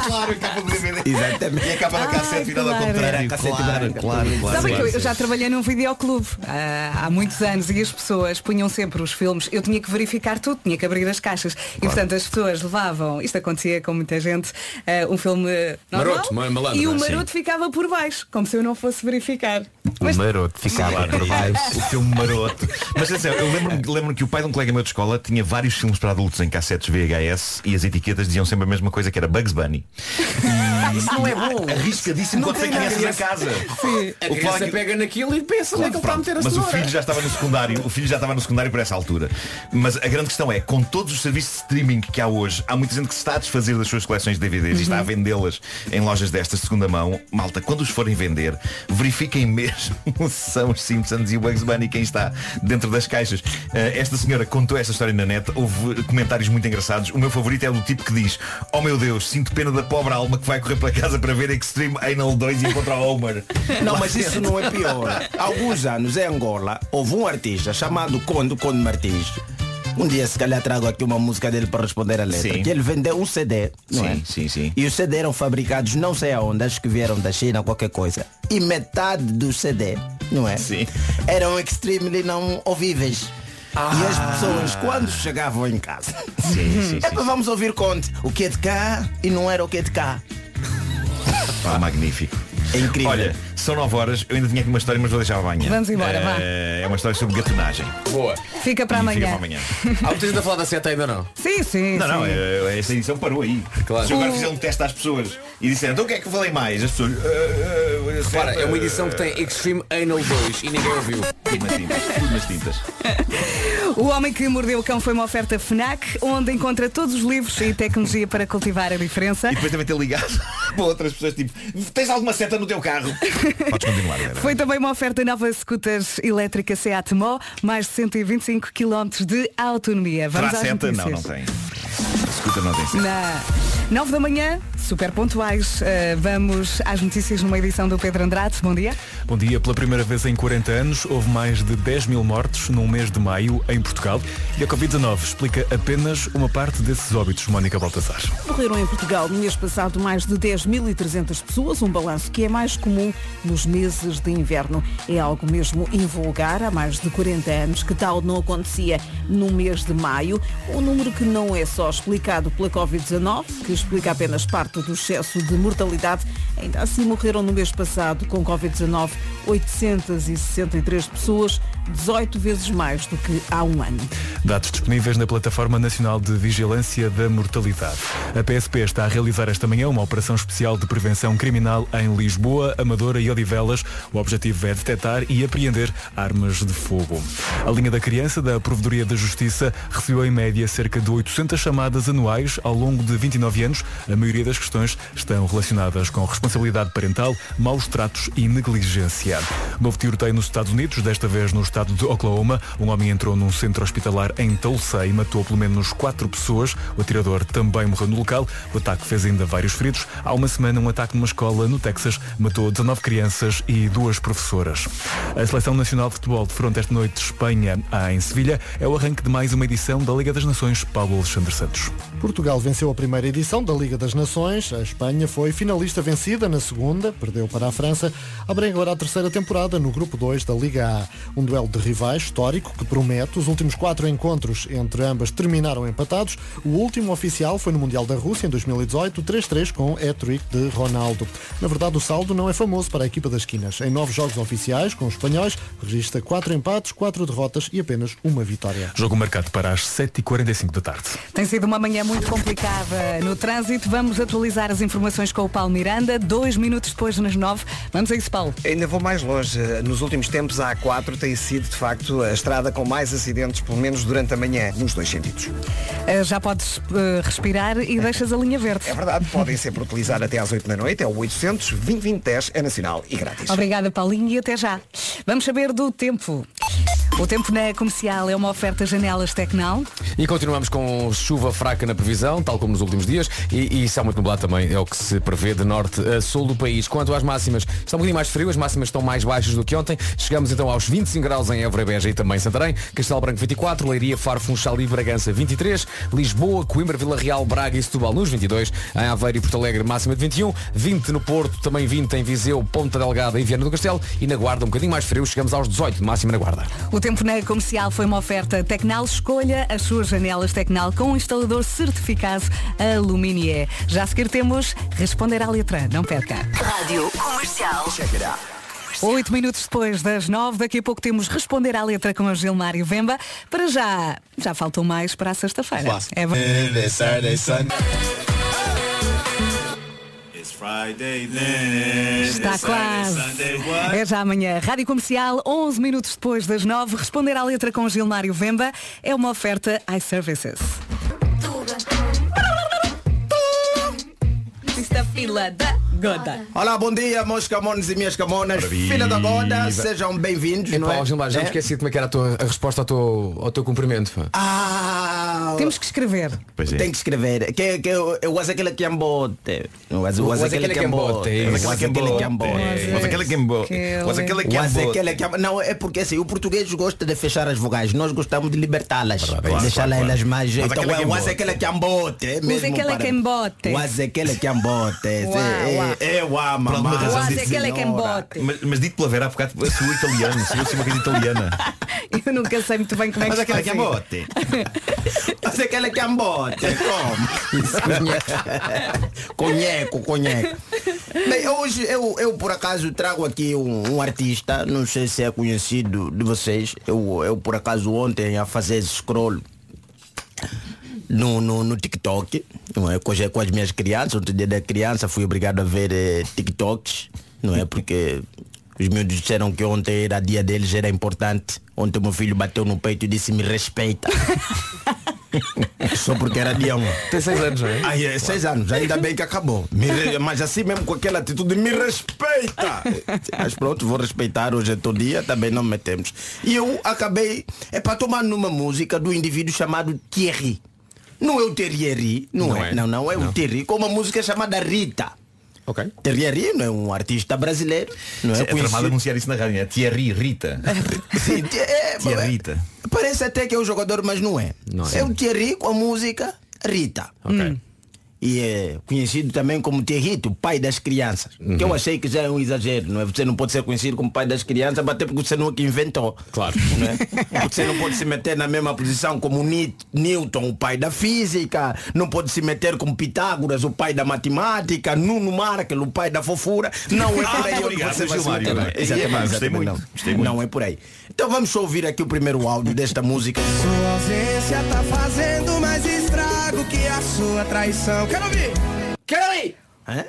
Claro, a capa do DVD. Exatamente. E a capa da cassete virada ao claro. contrário. Era a cassete claro, branca. claro, claro, Sabem claro. que eu já trabalhei num videoclube ah, há muitos anos e as pessoas punham sempre os filmes. Eu tinha que verificar tudo, tinha que abrir as caixas. E portanto as pessoas levavam, isto acontecia com muita gente, ah, um filme normal, Maroto, ma- malandro, e o é? maroto ficava por baixo, como se eu não fosse verificar. O maroto ficava por baixo. O filme maroto. Mas atenção, eu lembro-me lembro que o pai de um colega meu de escola tinha vários filmes para adultos em cassetes VHS e as etiquetas diziam sempre a mesma coisa que era Bugs Bunny. Isso não é bom. Arriscadíssimo Não quando tem crianças em casa. A O criança Cláudio- pega naquilo e pensa onde é que ele está a meter a Mas o cenoura. filho já estava no secundário, o filho já estava no secundário por essa altura. Mas a grande questão é, com todos os serviços de streaming que há hoje, há muita gente que se está a desfazer das suas coleções de DVDs e está a vendê-las em lojas destas de segunda mão. Malta, quando os forem vender, verifiquem mesmo se são os Simpsons e o Bugs Bunny quem está dentro das caixas. Eh, esta senhora contou esta história na net, houve comentários muito engraçados. O meu favorito é o do tipo que diz, oh meu Deus, sinto pena da pobre alma que vai correr para casa para ver Extreme Anal 2 e encontrar Homer. Não, mas isso não é pior. Há alguns anos em Angola houve um artista chamado Conde Conde Martins. Um dia se calhar trago aqui uma música dele para responder a letra. Sim. Que ele vendeu um CD, não Sim, é? sim, sim. E os CD eram fabricados não sei aonde, acho que vieram da China, qualquer coisa. E metade do CD, não é? Sim. Eram extremely não ouvíveis. E as pessoas, quando chegavam em casa, Sim, sim, é para vamos ouvir Conte. O que é de cá e não era o que é de cá. Pá, magnífico. É incrível. Olha, são 9 horas, eu ainda tinha aqui uma história, mas vou deixar para amanhã. Vamos embora, Eh, vá. É uma história sobre gatunagem. Boa. Fica para E amanhã. Fica para amanhã. Há muita gente a falar da seta ainda não. Sim, sim. Não, sim. não, é- esta edição parou aí. Claro. Se eu agora fizer um teste às pessoas e disseram, então o que é que eu falei mais? As pessoas. "Ah, ah, Repara, é uma edição que tem Extreme Anal 2 e ninguém ouviu. Tudo nas tintas, tudo nas tintas. O Homem que Mordeu o Cão foi uma oferta FNAC, onde encontra todos os livros e tecnologia para cultivar a diferença. E depois também ter ligado para outras pessoas, tipo, tens alguma seta no teu carro? Podes continuar, Vera. Foi também uma oferta nova scooters elétrica Seat Mó, mais de 125 km de autonomia. Vamos Terá às seta? Não, não tem. Scooter não tem. Na 9 da manhã, super pontuais. Uh, vamos às notícias numa edição do Pedro Andrade. Bom dia. Bom dia. Pela primeira vez em 40 anos, houve mais de 10 mil mortos num mês de maio em Portugal. E a Covid-19 explica apenas uma parte desses óbitos, Mónica Baltazar. Morreram em Portugal no mês passado mais de 10.300 pessoas, um balanço que é mais comum nos meses de inverno. É algo mesmo invulgar, há mais de 40 anos, que tal não acontecia no mês de maio. Um número que não é só explicado pela Covid-19, que explica apenas parte do excesso de mortalidade. Ainda assim morreram no mês passado com Covid-19 863 pessoas, 18 vezes mais do que há um ano. Dados disponíveis na Plataforma Nacional de Vigilância da Mortalidade. A PSP está a realizar esta manhã uma operação especial de prevenção criminal em Lisboa, Amadora e Odivelas. O objetivo é detectar e apreender armas de fogo. A linha da criança da Provedoria da Justiça recebeu em média cerca de 800 chamadas anuais ao longo de 29 anos. A maioria das questões estão relacionadas com responsabilidade parental, maus tratos e negligência. Novo tiroteio nos Estados Unidos, desta vez no estado de Oklahoma. Um homem entrou num centro hospitalar em Tulsa e matou pelo menos quatro pessoas. O atirador também morreu no local. O ataque fez ainda vários feridos. Há uma semana, um ataque numa escola no Texas matou 19 crianças e duas professoras. A Seleção Nacional de Futebol defronta esta noite Espanha em Sevilha. É o arranque de mais uma edição da Liga das Nações. Paulo Alexandre. Portugal venceu a primeira edição da Liga das Nações. A Espanha foi finalista vencida na segunda, perdeu para a França. Abre agora a terceira terceira temporada no Grupo 2 da Liga A. Um duelo de rivais histórico que promete. Os últimos quatro encontros entre ambas terminaram empatados. O último oficial foi no Mundial da Rússia em 2018, 3-3 com hat-trick de Ronaldo. Na verdade, o saldo não é famoso para a equipa das esquinas. Em nove jogos oficiais com os espanhóis, registra quatro empates, quatro derrotas e apenas uma vitória. Jogo marcado para as 7h45 da tarde. Tem sido uma manhã muito complicada no trânsito. Vamos atualizar as informações com o Paulo Miranda. Dois minutos depois, nas nove. Vamos a isso, Paulo. Ainda vou mais longe. Nos últimos tempos, a A4 tem sido, de facto, a estrada com mais acidentes, pelo menos durante a manhã, nos dois sentidos. Uh, Já podes uh, respirar e deixas a linha verde. É verdade, podem sempre utilizar até às 8 da noite. É o 800 2010 é nacional e grátis. Obrigada, Paulinho, e até já. Vamos saber do tempo. O tempo na comercial é uma oferta janelas Tecnal. E continuamos com chuva fraca na previsão, tal como nos últimos dias, e, e céu muito nublado também é o que se prevê de norte a sul do país. Quanto às máximas, está um bocadinho mais frio, as máximas estão mais baixas do que ontem. Chegamos então aos 25 graus em Évora, Beja e também Santarém, Castelo Branco 24, Leiria, Faro, Funchal e Bragança 23, Lisboa, Coimbra, Vila Real, Braga e Setúbal nos 22, em Aveiro e Porto Alegre máxima de 21, 20 no Porto, também 20 em Viseu, Ponta Delgada e Viana do Castelo e na Guarda um bocadinho mais frio, chegamos aos 18 de máxima na Guarda. O tempo na comercial foi uma oferta Tecnal. Escolha as suas janelas Tecnal com um instalador certificado Aluminier. Já a seguir temos Responder à Letra. Não perca. Rádio Comercial. Oito minutos depois das nove, daqui a pouco temos Responder à Letra com a Gilmário Vemba. Para já, já faltam mais para a sexta-feira. É ver- Está quase. É já amanhã. Rádio Comercial, 11 minutos depois das 9. Responder à letra com Gilmário Vemba é uma oferta iServices. Isto é fila da Goda. Olá, bom dia, meus camões e minhas camonas. Maravilha. Filha da Goda, sejam bem-vindos. É não é? Gilmar, já me É? esqueci como é que era a, tua, a resposta ao teu, ao teu cumprimento. Ah, Temos que escrever. Pois é. Tem que escrever. Que, que eu, eu was aquele que ambote. Was, was aquele que ambote. Was Was aquele que ambote. Was aquele que ambote. Was aquele que ambote. aquele que ambote. Não, é porque assim, o português gosta de fechar as vogais. Nós gostamos de libertá-las. Deixá-las claro, elas claro. mais. Was Então, é ambote. aquele que ambote. é mesmo aquele que ambote. Was aquele que ambote. É, é, mamãe. razão Was disse- aquele que embote. Mas, mas dito pela Vera há bocado, sou italiano, sou assim uma coisa italiana. Eu nunca sei muito bem como é que Mas se aquele que ambote. Was aquele que ambote. Como? Conheco, conheco. Bem, hoje eu, eu por acaso trago aqui um, um artista, não sei se é conhecido de vocês. Eu, eu por acaso ontem a fazer scroll no, no, no TikTok, não é? Com, as- com as minhas crianças, outro dia da criança fui obrigado a ver eh, TikToks, não é? Porque os miúdos disseram que ontem era dia deles, era importante. Ontem meu filho bateu no peito e disse me respeita. Só porque era dia 1. Tem seis anos, não é? Ah, é, seis anos, ainda bem que acabou. Me Mas assim mesmo com aquela atitude, me respeita! Mas pronto, vou respeitar, hoje é todo dia, também não metemos. E eu acabei, é para tomar numa música do indivíduo chamado Thierry. Não é o Thierry, não, Não é. é. Não, não, é o Thierry, com uma música chamada Rita. Ok. Thierry não é um artista brasileiro, não é, É tramado conhecido. anunciar isso na rádio, é Thierry Rita. Sim, é, é- Rita. Parece até que é o jogador, mas não é. Não é. é o Thierry com a música Rita. Ok. E é conhecido também como Territo, pai das crianças. Que eu achei que já é um exagero, não é? Você não pode ser conhecido como pai das crianças, até porque você não é que inventou. Claro. Não é? Você não pode se meter na mesma posição como Newton, o pai da física, não pode se meter como Pitágoras, o pai da matemática, Nuno Markel, o pai da fofura. Não é por aí Ah, obrigado, você vai Gilmário. É, Exatamente, exatamente, muito, não. gostei muito. Não é por aí. Então vamos só ouvir aqui o primeiro áudio desta música. Sua ausência tá fazendo mais que a sua traição. Quero ouvir! Quero ouvir! Hã?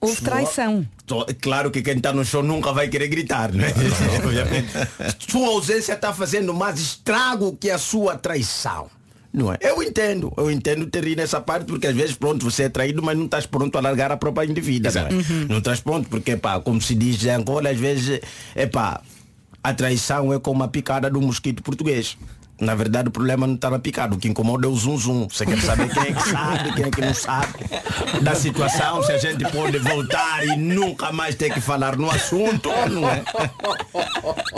Houve traição. Tô- Claro que quem está no show nunca vai querer gritar, né? Obviamente. Sua ausência está fazendo mais estrago que a sua traição. Não é? Eu entendo, eu entendo ter rir nessa parte, porque às vezes pronto, você é traído, mas não estás pronto a largar a própria indivídua. Não, é? Uhum. não estás pronto, porque pá, como se diz em Angola, às vezes é pá, a traição é como a picada do mosquito português. Na verdade o problema não está na picada, o que incomoda é o zum zum. Você quer saber quem é que sabe, quem é que não sabe da situação, se a gente pode voltar e nunca mais ter que falar no assunto, não é?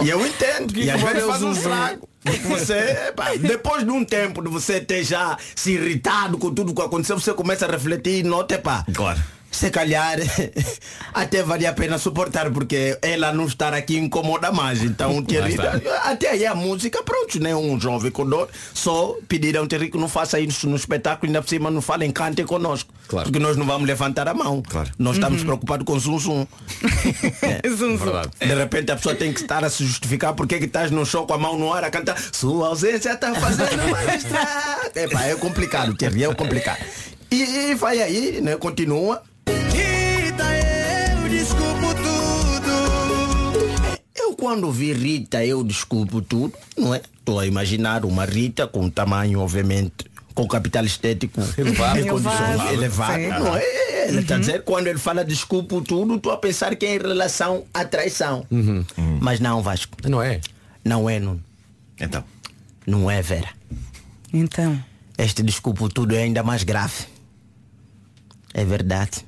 E eu entendo, e às vezes faz um estrago. Porque Você, pá, depois de um tempo de você ter já se irritado com tudo que aconteceu, você começa a refletir e nota, pá. Claro. Se calhar até vale a pena suportar porque ela não estar aqui incomoda mais. Então, Thierry, está. até aí a música, pronto, né? Um jovem com dor, só pediram Thierry que não faça isso no espetáculo, ainda por cima não falem, cantem conosco. Claro. Porque nós não vamos levantar a mão. Nós estamos Uhum. preocupados com zum zum. Zum, zum. De repente a pessoa tem que estar a se justificar porque é que estás no show com a mão no ar a cantar Sua ausência está fazendo mais. Epá, é complicado, Thierry, é complicado. E, e vai aí, né? Continua. Rita, eu desculpo tudo. Eu quando vi Rita, eu desculpo tudo, não é? Estou a imaginar uma Rita com tamanho, obviamente, com capital estético Elevado. condições Elevado. não é? Ele está a dizer, quando ele fala desculpo tudo, estou a pensar que é em relação à traição. Mas não, Vasco. Não é? Não é, não. Então. Não é, Vera. Então. Este desculpo tudo é ainda mais grave. É verdade.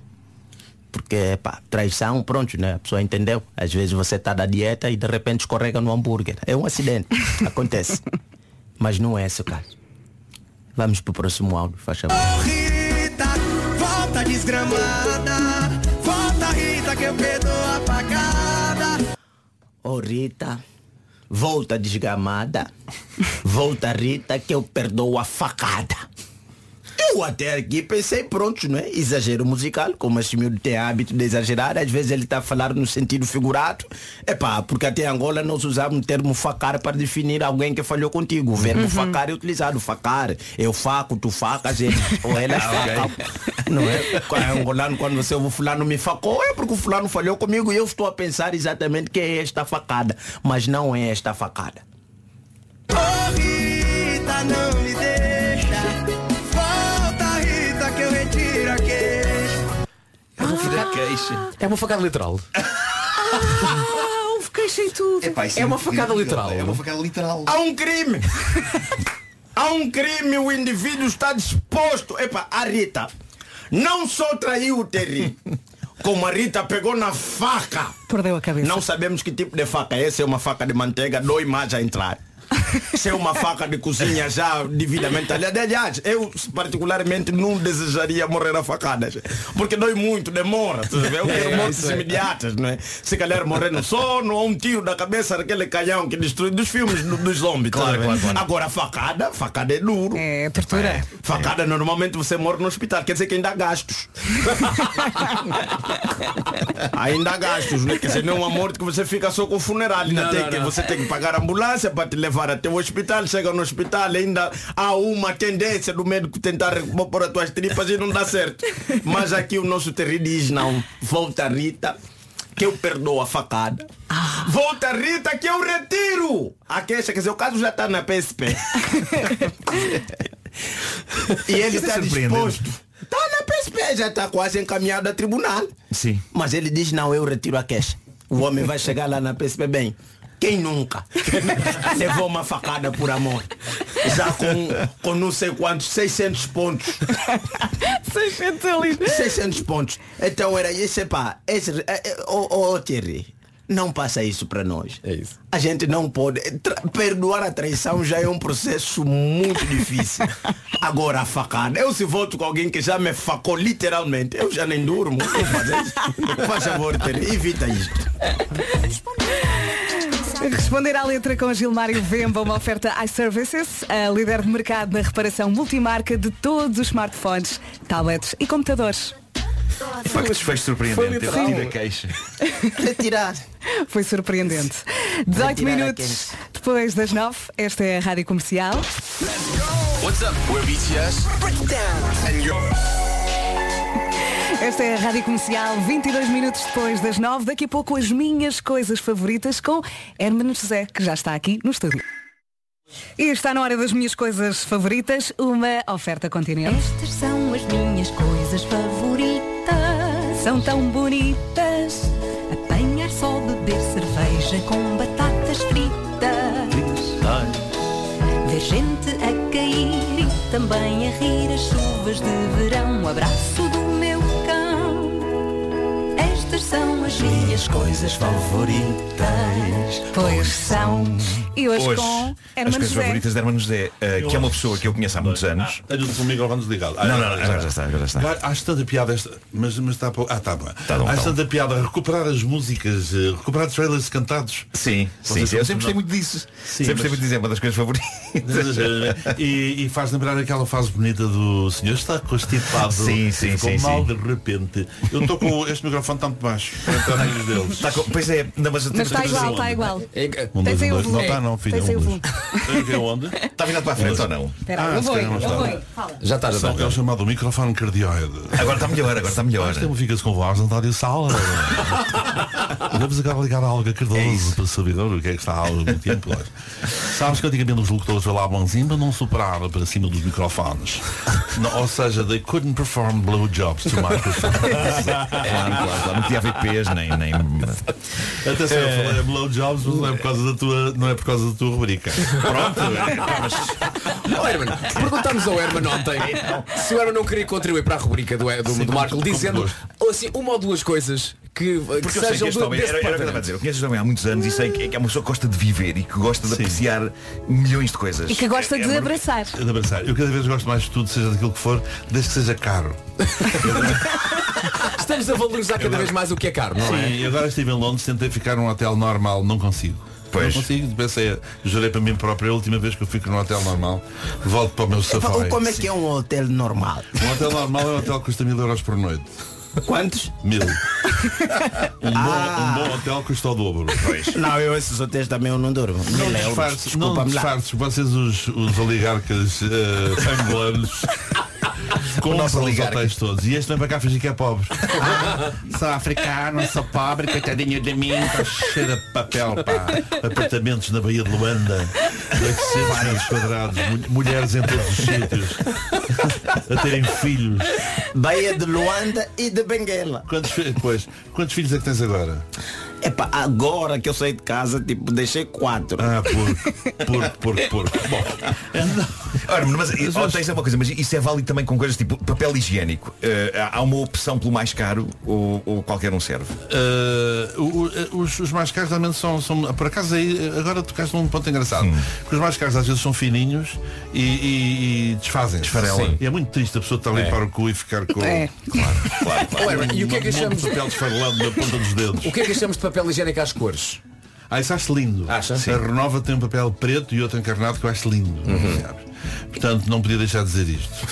Porque, pá, traição, pronto, né? A pessoa entendeu. Às vezes você está da dieta e de repente escorrega no hambúrguer. É um acidente. Acontece. Mas não é esse o caso. Vamos pro próximo áudio, faz favor. Rita, volta desgramada. Volta, Rita, que eu perdoo a pagada. Ô Rita, volta desgamada. Volta Rita que eu perdoo a facada. Eu até aqui pensei, pronto, não é? Exagero musical, como esse miúdo tem hábito de exagerar, às vezes ele está a falar no sentido figurado. É pá, porque até em Angola nós usamos o termo facar para definir alguém que falhou contigo. O verbo Uhum. facar é utilizado. Facar, eu faco, tu facas, eles, ou elas Ah, facam. Não é? Quando é angolano, quando você ouve o fulano me facou, é porque o fulano falhou comigo e eu estou a pensar exatamente que é esta facada. Mas não é esta facada. Ô Rita, não me. É uma facada queixa. É uma facada literal. Ah, houve queixa em tudo. É uma facada literal. É uma facada literal. Há um crime! Há um crime, o indivíduo está disposto. Epa, a Rita não só traiu o Terry, como a Rita pegou na faca. Perdeu a cabeça. Não sabemos que tipo de faca é. Se é uma faca de manteiga, dói mais a entrar. Se é uma faca de cozinha já devidamente talhada. Aliás, eu particularmente não desejaria morrer a facadas. Porque dói muito, demora. Eu quero É, mortes é. imediatas, não é? Se calhar morrer no sono ou um tiro da cabeça daquele canhão que destrui dos filmes do- dos zombies. tá Claro, claro, claro. Agora, facada, facada é duro. É tortura. Facada normalmente você morre no hospital, quer dizer que ainda há gastos. ainda há gastos, né? Quer dizer, não é uma morte que você fica só com o funeral. Ainda Não, tem não, que, não. Você tem que pagar a ambulância para te levar até o hospital. Chega no hospital, ainda há uma tendência do médico tentar pôr as tuas tripas e não dá certo. Mas aqui o nosso terri diz não. Volta Rita, que eu perdoo a facada. Volta Rita, que eu retiro a queixa. Quer dizer, o caso já está na PSP. E ele está disposto. Está na PSP, já está quase encaminhado a tribunal. Sim. Mas ele diz, não, eu retiro a queixa. O homem vai chegar lá na PSP bem. Quem nunca levou uma facada por amor? Já com, com não sei quantos, 600 pontos. 600 ali. 600 pontos. Então era isso, epá. Esse, é, é, oh, oh, Thierry, não passa isso para nós. É isso. A gente não pode. perdoar a traição já é um processo muito difícil. Agora a facada. Eu se volto com alguém que já me facou literalmente, eu já nem durmo. Vou fazer isso. Faz favor, Thierry, evita isto. Responder à letra com Gilmário Vemba, uma oferta iServices, a líder de mercado na reparação multimarca de todos os smartphones, tablets e computadores. Pá, que desfecho surpreendente. Ter retido a queixa. Retirar. Foi surpreendente. 18 Retirar a minutos depois das 9, esta é a Rádio Comercial. What's up? We're BTS. And you're... Esta é a Rádio Comercial, 22 minutos depois das 9. Daqui a pouco as minhas coisas favoritas com Hermano José, que já está aqui no estúdio. E está na hora das minhas coisas favoritas, uma oferta continente. Estas são as minhas coisas favoritas. São tão bonitas. Apanhar só beber cerveja com batatas fritas. Ver gente a cair e também a rir as chuvas de verão. Um abraço minhas coisas favoritas. Pois são. E hoje, Hoje, com as Hermano coisas José. favoritas de Hermano José, eh, que é uma pessoa que eu conheço há muitos anos. Tenho o microfone desligado. Não, não, não, agora já está, agora já está. Agora, Acho tanta piada esta. Mas, mas está. Ah, está bom. bom, Acho tá tanta piada recuperar as músicas, eh, recuperar trailers cantados. Sim, sim, sim. Eu sempre gostei muito disso. sempre gostei muito de dizer, uma das coisas favoritas. e, e faz lembrar aquela fase bonita do senhor está constipado Sim, sim, ficou sim, mal sim. de repente eu estou com este microfone está muito baixo para a amigos deles Tá com- pois é, não, mas, Mas está igual, está igual. Um, dois, um, dois. Não está não, filho. Tens aí um. É onde? Está virado para a frente ou não? Espera aí, Ah, eu vou, eu vou. Fala. Já está, já está. É o chamado microfone cardioide. Agora está melhor, agora está melhor. Acho que fica-se com voz, não está de sala. Vamos agora ligar a Alga Cardoso para saber o que é que está há algum tempo. Sabes que antigamente os locutores falavam assim para não superar para cima dos microfones. Não, ou seja, they couldn't perform blowjobs to microphones. Claro, claro, claro. Não podia haver P's nem. nem... Atenção, eu falei blowjobs, mas não é por causa da tua, não é por causa da tua rubrica. Pronto, Oh, Herman, perguntámos ao Herman ontem se o Herman não queria contribuir para a rubrica do, do, Sim, do Marco, dizendo ou assim, uma ou duas coisas que, que Porque que sejam este do, homem, era, era dizer, eu conheço este homem há muitos anos e sei que que é uma pessoa que gosta de viver e que gosta de apreciar milhões de coisas. E que gosta É- de é uma- abraçar. De abraçar. Eu cada vez gosto mais de tudo, seja daquilo que for, desde que seja caro. Estamos a valorizar cada vez mais o que é caro, não é? Sim, e agora estive em Londres, tentei ficar num hotel normal, não consigo. Pois. Não consigo, pensei, jurei para mim próprio, a última vez que eu fico num hotel normal, volto para o meu safari. como é que é um hotel normal? Um hotel normal é um hotel que custa mil euros por noite. Quantos? Mil. Um, bom, um bom hotel custa o dobro. Não, eu esses hotéis também eu não durmo. Não Mil euros. disfarces, não disfarces, vocês os, os oligarcas uh, angolanos compram os oligarca. hotéis todos. E este vem para cá fingir que é pobre. Ah, sou africano, sou pobre, coitadinho de mim, está cheio de papel, pá. Apartamentos na Baía de Luanda, 800 metros quadrados, mu- mulheres em todos os sítios, a terem filhos. Baía de Luanda e de Benguela. Quantos, pois, quantos filhos é que tens agora? Epá, agora que eu saí de casa, tipo, deixei quatro. Ah, porco, porco, porco, porco. Bom, Ora, mas oh, tens uma coisa, mas isso é válido também com coisas tipo papel higiênico. Eh, há uma opção pelo mais caro ou, ou qualquer um serve? Uh, os, os mais caros realmente são, são por acaso aí agora tocaste num ponto engraçado porque os mais caros às vezes são fininhos e, e, e desfazem Desfarelam. e é muito triste a pessoa estar a limpar o cu e ficar com É. Claro, claro, claro. E o que é que achamos? de papel desfarelado na ponta dos dedos O que é que achamos de papel higiênico às cores? ah, isso acho lindo Acha? a Renova tem um papel preto e outro encarnado que eu acho lindo sabes? portanto não podia deixar de dizer isto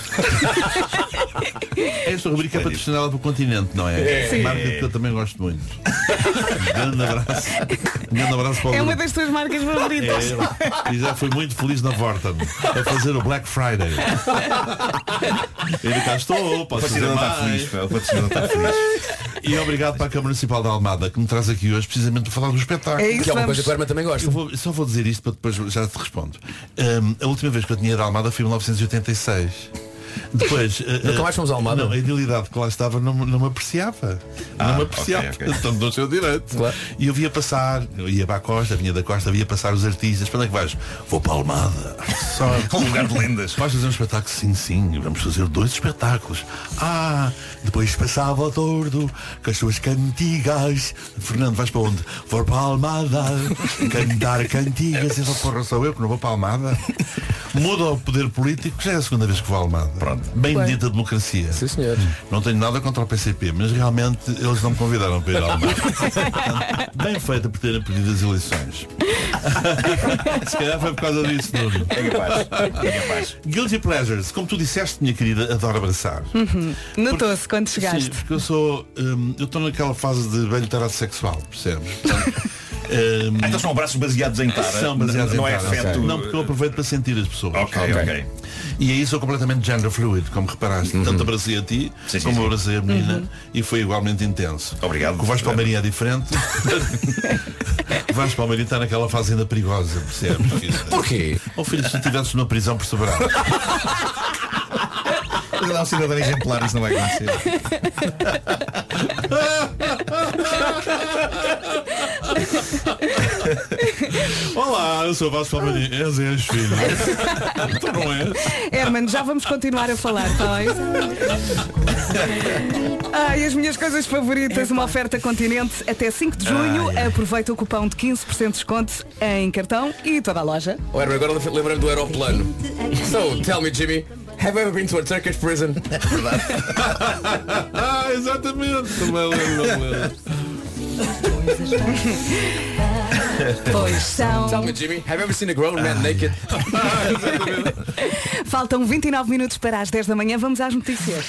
esta rubrica é patrocinada pelo continente não é? É. marca que eu também gosto muito um grande abraço um grande abraço para o É uma das tuas marcas favoritas. É, e já fui muito feliz na Vorten a fazer o Black Friday. Ele cá estou, posso dizer está mais. feliz, o patrocinador está feliz. E obrigado para a Câmara Municipal da Almada que me traz aqui hoje precisamente para falar do espetáculo. É isso, Que é uma vamos. coisa que o Herman também gosta. Eu vou- só vou dizer isto para depois já te respondo. Hum, a última vez que eu tinha ido à Almada foi em 1986. Depois, Nunca eh, mais fomos à Almada? Não, a idilidade que lá estava não, me- não me apreciava. Ah, não me apreciava. ok, ok. Então do seu direito. Claro. E eu via passar, eu ia para a costa, vinha da costa, via passar os artistas. Para onde é que vais? Vou para a Almada. Só Um lugar de lendas. Vais fazer um espetáculo? Sim, sim, vamos fazer dois espetáculos. Ah, depois passava o tordo com as suas cantigas. Fernando, vais para onde? Vou para a Almada, cantar cantigas. E eu, porra, sou eu que não vou para a Almada. Muda o poder político, já é a segunda vez que vou à Almada. Pronto. Bem dita democracia. Sim, senhor. Não tenho nada contra o PCP, mas realmente eles não me convidaram para ir Almada. Portanto, Bem feita por terem perdido as eleições. Se calhar foi por causa disso, Nuno. É capaz. É capaz. Guilty Pleasures, como tu disseste, minha querida, adoro abraçar. Notou-se quando chegaste. Sim, porque eu sou. hum, eu estou naquela fase de velho tarado sexual, percebes? Portanto, hum, Ah, Então são abraços baseados em tara. são baseados não em é tara. afeto. Não, porque eu aproveito para sentir as pessoas. Ok, ok. E aí sou completamente gender fluid, como reparaste. Tanto abracei a ti, Sim, sim, como sim. abracei a menina e foi igualmente intenso. Obrigado. O Vasco Palmeirinho é diferente. o Vasco Palmeirinho está naquela fase ainda perigosa, percebes? Porquê? Ou filho, se estivesse numa prisão perseverada. Mas ele é um cidadão exemplar, isso não vai acontecer. Olá, eu sou o Vasco Palmeirinho. És, és filho. tu não és? Herman, já vamos continuar a falar, tá bem? Ai, as minhas coisas favoritas, uma oferta continente até 5 de junho. Aproveita o cupão de 15% de desconto em cartão e toda a loja. Oh, Herman, agora lembrei-me do aeroplano. So, tell me, Jimmy, have you ever been to a Turkish prison? ah, exatamente. Também lembro, lembro. Pois são. Tell me, Jimmy, have you ever seen a grown man naked? Faltam 29 minutos para as 10 da manhã. Vamos às notícias.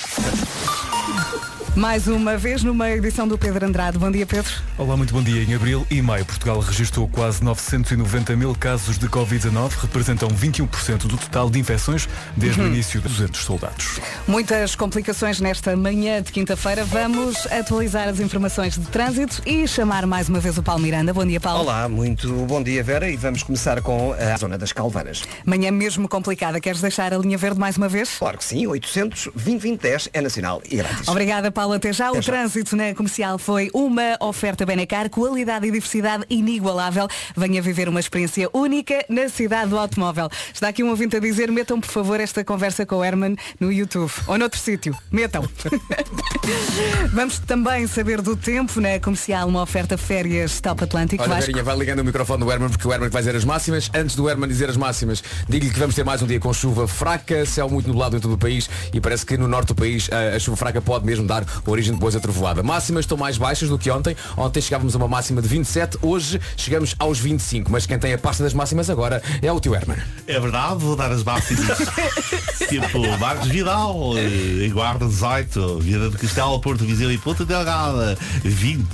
Mais uma vez numa edição do Pedro Andrade. Bom dia, Pedro. Olá, muito bom dia. Em abril e maio, Portugal registrou quase 990 mil casos de Covid-19, representam 21% do total de infecções desde o início de 200 soldados. Muitas complicações nesta manhã de quinta-feira. Vamos atualizar as informações de trânsito e chamar mais uma vez o Paulo Miranda. Bom dia, Paulo. Olá, muito bom dia, Vera, e vamos começar com a zona das Calvanas. Manhã mesmo complicada. Queres deixar a linha verde mais uma vez? Claro que sim, 800 2010 é nacional e grátis. Obrigada, Paulo. Até já. Até o já. trânsito na comercial foi uma oferta Benecar, qualidade e diversidade inigualável. Venha viver uma experiência única na cidade do automóvel. Está aqui um ouvinte a dizer, metam por favor esta conversa com o Herman no YouTube ou noutro sítio. Metam. Vamos também saber do tempo na comercial, uma oferta férias Top Atlântico. Olha. Verinha, vai ligando o microfone do Herman porque o Herman vai dizer as máximas. Antes do Herman dizer as máximas, digo-lhe que vamos ter mais um dia com chuva fraca, céu muito nublado em todo o país e parece que no norte do país a, a chuva fraca pode mesmo dar origem depois a trovoada. Máximas estão mais baixas do que ontem. Ontem chegávamos a uma máxima de 27, hoje chegamos aos 25. Mas quem tem a pasta das máximas agora é o tio Herman. É verdade, vou dar as máximas. tipo Marcos Vidal, eh, em Guarda 18, Vieira de Castelo, Porto Viseu e Ponta Delgada, 20,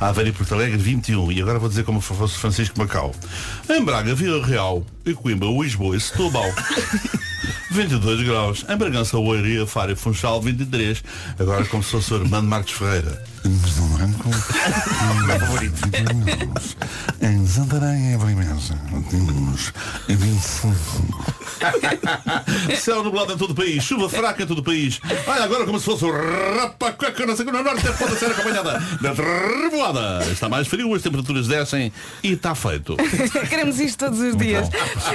Aveiro e Porto Alegre, 21. E agora vou dizer como fosse Francisco Macau. Em Braga, Vila Real, e Coimbra, Lisboa e Setúbal. 22 graus. Em Bragança, Oeiria, Faro e Funchal, 23. Agora como se fosse o Armando Marcos Ferreira. Meu favorito. Em Santarém, e Beja, temos 25. Céu nublado em todo o país, chuva fraca em todo o país. Olha, agora como se fosse o rapacueca na segunda norte, pode ser acompanhada da trevoada. Está mais frio, as temperaturas descem e está feito. Queremos isto todos os dias.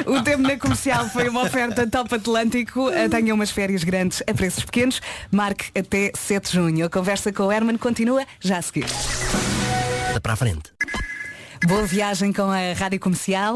O tempo na comercial foi uma oferta top Atlântico. Tenha umas férias grandes a preços pequenos. Marque até 7 de junho. A conversa com o Herman continua já a seguir. Para a frente. Boa viagem com a Rádio Comercial.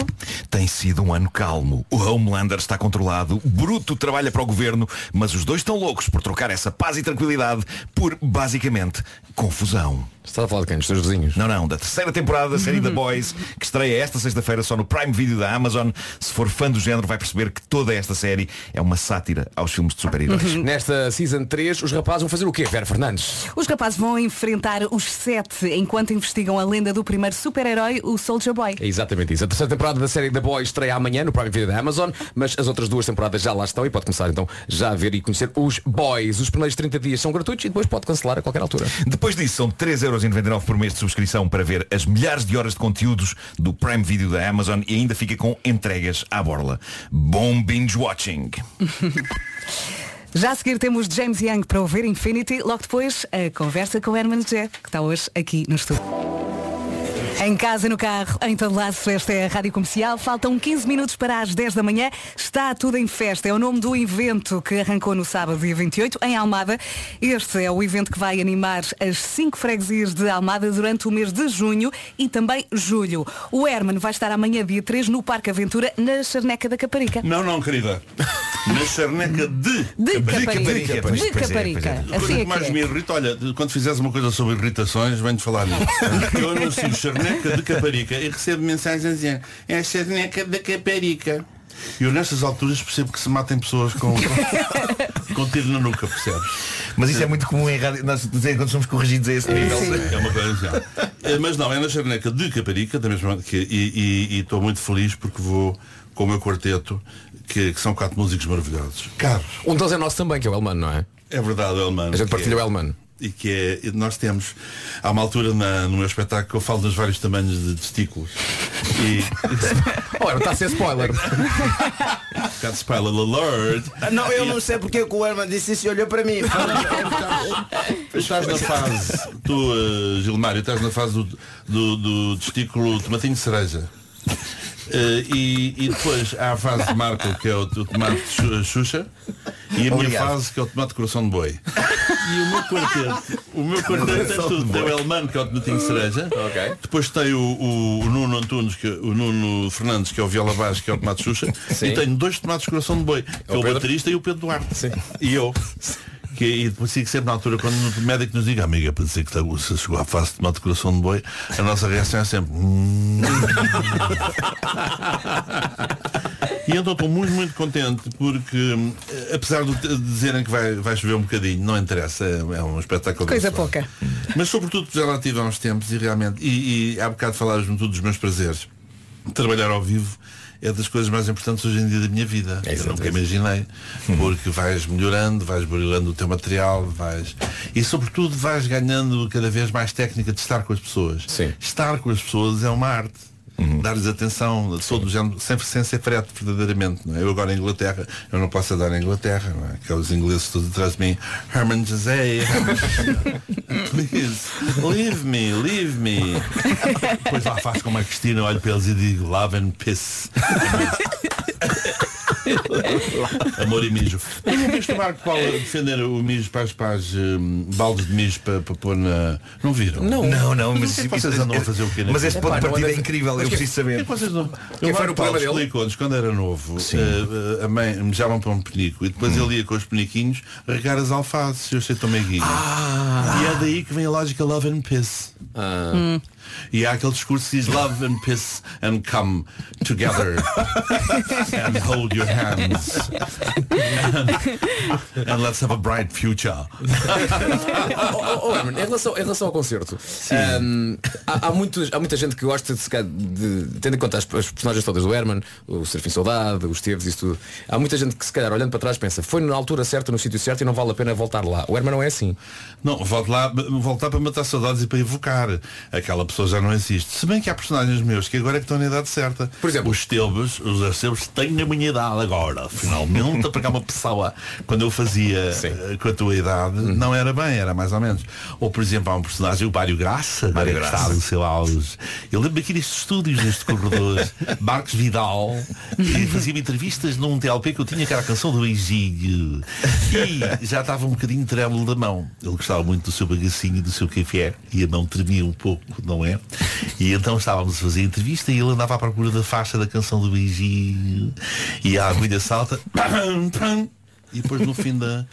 Tem sido um ano calmo. O Homelander está controlado, Bruto trabalha para o governo, mas os dois estão loucos por trocar essa paz e tranquilidade por, basicamente, confusão. Estás a falar de quem? Dos teus vizinhos? Não, não, da terceira temporada da série The Boys, que estreia esta sexta-feira só no Prime Video da Amazon. Se for fã do género, vai perceber que toda esta série é uma sátira aos filmes de super-heróis. Nesta Season 3, os rapazes vão fazer o quê, Vera Fernandes? Os rapazes vão enfrentar os sete enquanto investigam a lenda do primeiro super-herói, o Soldier Boy. É exatamente isso. A terceira temporada da série The Boys estreia amanhã no Prime Video da Amazon, mas as outras duas temporadas já lá estão e pode começar então já a ver e conhecer os Boys. Os primeiros 30 dias são gratuitos e depois pode cancelar a qualquer altura. Depois disso, são 3,99€ por mês de subscrição para ver as milhares de horas de conteúdos do Prime Video da Amazon e ainda fica com entregas à borla. Bom binge watching. Já a seguir temos James Young para ouvir Infinity, logo depois a conversa com Herman Jé, que está hoje aqui no estúdio. Em casa, no carro, em todo lado, esta é a Rádio Comercial. Faltam 15 minutos para as 10 da manhã. Está tudo em festa. É o nome do evento que arrancou no sábado, dia 28, em Almada. Este é o evento que vai animar as cinco freguesias de Almada durante o mês de junho e também julho. O Herman vai estar amanhã, dia 3, no Parque Aventura, na Charneca da Caparica. Não, não, querida. Na charneca de, De Caparica. pois, De pois é, Caparica. é. A Assim coisa é que mais é. me irrita, olha, quando fizeres uma coisa sobre irritações, venho-te falar nisso. Eu anuncio charneca de Caparica e recebo mensagens a dizer é a charneca da Caparica. E eu nestas alturas percebo que se matem pessoas com, com tiro na nuca, percebes? Mas isso é muito comum em rádio, nós dizer quando somos corrigidos a esse nível. É uma coisa assim. Eh, Mas não, é na charneca de Caparica, da mesma que e estou muito feliz porque vou com o meu quarteto, que, que são quatro músicos maravilhosos. Caros. Um deles é nosso também, que é o Elmano, não é? É verdade, o Elmano. A gente partilha é- o Elmano. E que é, nós temos, há uma altura na- no meu espetáculo que eu falo dos vários tamanhos de testículos. E. Olha, está a ser spoiler. Got spoiler alert. Não, eu não sei porque que o Herman disse isso e olhou para mim. Estás na fase, tu, eh, Gilmário, estás na fase do, do, do testículo tomatinho de cereja. Eh, e, e depois há a fase de Marco, que é o, o tomate Xu- Xuxa, e a minha Obrigado. fase, que é o tomate coração de boi. E o meu quarteto, o meu quarteto tem Coração de tudo. Tem o boi. Elmano, que é o tomatinho de cereja. Depois tem o, o- o Nuno Antunes, que, o Nuno Fernandes, que é o viola baixo, que é o tomate Xuxa. Sim. E tenho dois tomates coração de boi, que é o, Pedro. baterista e o Pedro Duarte. E eu. Que, e depois sigo sempre na altura, quando o médico nos diga, amiga, para dizer que se chegou à fase de tomate de coração de boi, a nossa reação é sempre. "Hum." e então estou muito, muito contente porque, hum, apesar de dizerem que vai, vai chover um bocadinho, não interessa, é, é um espetáculo. Coisa pouca. Mas sobretudo já lá tive há uns tempos e realmente, e, e há bocado falaram-me tudo dos meus prazeres. Trabalhar ao vivo é das coisas mais importantes hoje em dia da minha vida. Eu nunca imaginei. Porque vais melhorando, vais brilhando o teu material, vais. E sobretudo vais ganhando cada vez mais técnica de estar com as pessoas. Estar com as pessoas é uma arte. Dar-lhes atenção, todo o género, sem, sem ser frete verdadeiramente. Não é? Eu agora em Inglaterra, eu não posso andar na Inglaterra, não é? Aqueles ingleses todos atrás de mim, Herman José, please, leave me, leave me. Depois lá faço como a Cristina, olho para eles e digo love and piss. Amor e mijo. Eu não viste o Marco Paulo defender o mijo para as, para as hum, baldes de mijo para, para pôr na. Não viram? Não. Não, não, mas que é vocês andam a fazer o quê? mas este ponto de partida é incrível, eu que- preciso saber. que é que vocês não- Quem O Marco Paulo problema dele? explicou-nos quando era novo, eh, a mãe me para um penico e depois ele ia com os peniquinhos regar as alfaces, eu sei tão meiguinho. E é daí que vem a lógica love and piss. Hum. E há aquele discurso que diz love and piss and come together and hold your hands and, and let's have a bright future. oh, oh, oh, Herman, em, relação, em relação ao concerto, hum, há, há, muitos, há muita gente que gosta de, se calhar, de tendo em conta as, as personagens todas do Herman, o Serfim Saudade, os Teves e isso tudo. Há muita gente que se calhar olhando para trás pensa, foi na altura certa, no sítio certo e não vale a pena voltar lá. O Herman não é assim. Não, volto lá, voltar para matar saudades e para evocar. Aquela pessoa já não existe. Se bem que há personagens meus que agora é que estão na idade certa. Por exemplo, os Teubes, os Arcebos têm a minha idade agora. Finalmente, para cá uma pessoa, quando eu fazia eh, com a tua idade, não era bem, era mais ou menos. Ou, por exemplo, há um personagem, o Mário Graça, Mário que Graça. está no seu auge. Eu lembro aqui nestes estúdios, neste corredor, Marcos Vidal, e fazia-me entrevistas num TLP que eu tinha, que era a canção do Beijinho. E já estava um bocadinho trêmulo da mão. Ele gostava muito do seu bagacinho do seu café e a mão tremia um pouco, não é? E então estávamos a fazer a entrevista e ele andava à procura da faixa da canção do Beijinho. E a agulha salta. E depois no fim da.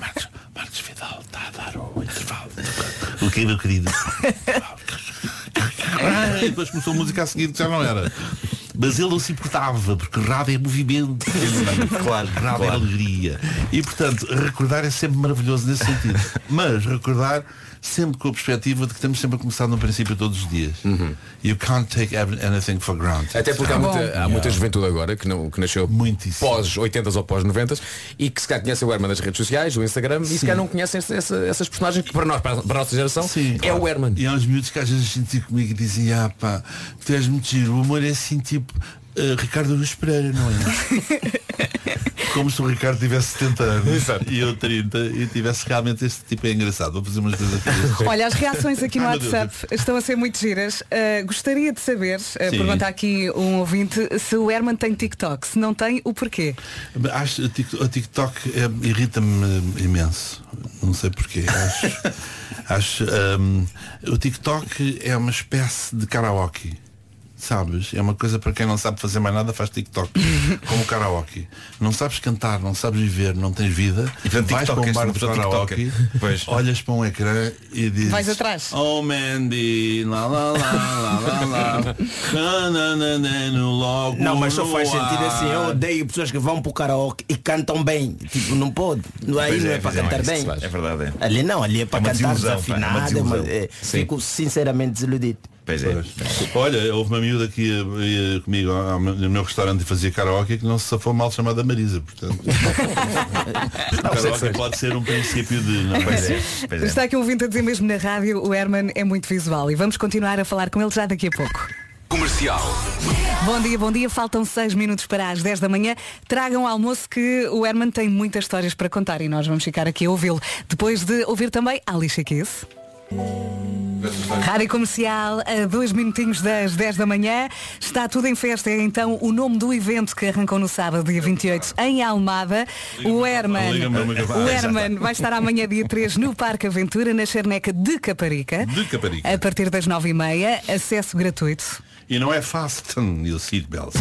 Marcos, Marcos Vidal está a dar o intervalo. O que meu querido? Ah, e depois começou a música a seguir que já não era. Mas ele não se importava, porque rádio é movimento. claro, é claro. alegria. E portanto, recordar é sempre maravilhoso nesse sentido. Mas recordar sempre com a perspectiva de que estamos sempre a começar no princípio todos os dias. You can't take anything for granted. Até porque há muita, há muita juventude agora que, não, que nasceu pós 80 ou pós 90 e que se calhar conhece o Herman das redes sociais, do Instagram e se calhar não conhecem essa- essa- essas personagens que para nós, para a, para a nossa geração, é o Herman. E há uns miúdos que às vezes sentiam comigo e dizem, ah pá, tu és muito giro, o amor é assim tipo eh, Ricardo Luz Pereira, não é? Como se o Ricardo tivesse 70 anos e eu 30 e tivesse realmente este tipo é engraçado. Vou fazer umas coisas aqui. Olha, as reações aqui no. WhatsApp estão a ser muito giras. Uh, gostaria de saber, uh, pergunta aqui um ouvinte, se o Herman tem TikTok. Se não tem, o porquê? Acho o TikTok, o TikTok é, irrita-me imenso. Não sei porquê. Acho, acho hum, o TikTok é uma espécie de karaoke. Sabes? É uma coisa para quem não sabe fazer mais nada faz TikTok. como karaoke. Não sabes cantar, não sabes viver, não tens vida. E, portanto, vais para um TikTok, bar de karaoke, olhas para um ecrã e dizes Vais atrás. Oh Mandy, lá lá lá lá lá lá na, na, na, na, no logo Não, mas só faz sentido assim. Eu odeio pessoas que vão para o karaoke e cantam bem. Tipo, não pode. Não, aí não é, é, para pois é, cantar isso bem. É verdade, é. Ali não, ali é para É cantar é desafinado. é é, fico sinceramente desiludido. Pois é. Olha, houve uma miúda que ia, ia comigo ao- no meu restaurante e fazia karaoke que não se safou mal chamada Marisa, portanto. karaoke pode ser um princípio de. Não Pois é? é, pois é. Está aqui um ouvinte a dizer mesmo na rádio, o Herman é muito visual. E vamos continuar a falar com ele já daqui a pouco. Comercial. Bom dia, bom dia. Faltam 6 minutos para as 10 da manhã. Tragam o almoço que o Herman tem muitas histórias para contar e nós vamos ficar aqui a ouvi-lo. Depois de ouvir também Alicia Keys. Rádio Comercial, a dois minutinhos das 10 da manhã. Está tudo em festa. É então o nome do evento que arrancou no sábado, dia 28, em Almada. O Herman, o Herman vai estar amanhã, dia 3, no Parque Aventura, na Charneca de Caparica. De Caparica. A partir das 9h30, acesso gratuito. E não é fasten your seatbelts.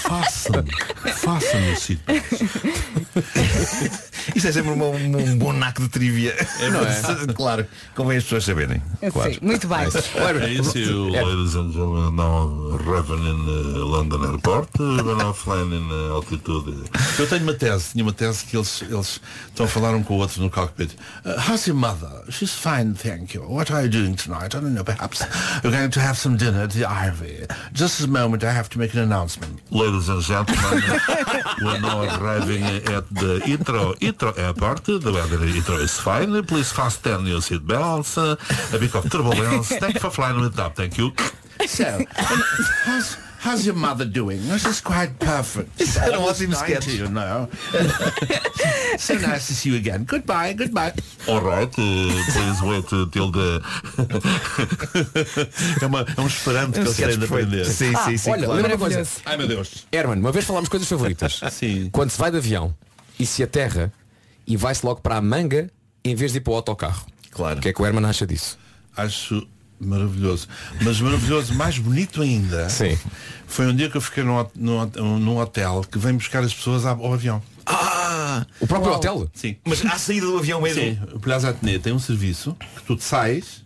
fasten. Fasten your seatbelts. Isso é sempre um, um bom naco de trivia. não é? claro, convém as pessoas saberem. Claro. Sim, muito bem. Is you, ladies and gentlemen, now arriving in uh, London Airport, uh, we're now flying in uh, altitude. Eu tenho uma tese, tinha uma tese que eles, eles estão a falar um com o outro no cockpit. Uh, how's your mother? She's fine, thank you. What are you doing tonight? I don't know, perhaps you're going to have some dinner at the Ivy. Just a moment, I have to make an announcement. Ladies and gentlemen, we're now arriving at the Heathrow, Heathrow Airport. The weather in Heathrow is fine. Please fasten your seatbelts. Uh, a bit of turbulence. Thank you for flying with up. Thank you. So, how's your mother doing? Oh, she's quite perfect. Um Almost ótimo 90, sketch. You know. so nice to see you again. Goodbye, goodbye. All right, uh, please wait uh, till the... é, uma, é um esperanto que eles de perfeito. aprender. Sim, sim, Ah, sim, olha, claro. lembra uma coisa. Ai meu Deus. Herman, uma vez falámos coisas favoritas. Sim. Quando se vai de avião e se aterra e vai-se logo para a manga em vez de ir para o autocarro. Claro. O que é que o Herman acha disso? Acho maravilhoso. Mas maravilhoso, mais bonito ainda, Sim. foi um dia que eu fiquei num, num, num hotel que vem buscar as pessoas ao, ao avião. Ah! O próprio hotel? Sim. Mas à saída do avião mesmo? Sim, o Plaza Atene tem um serviço que tu sais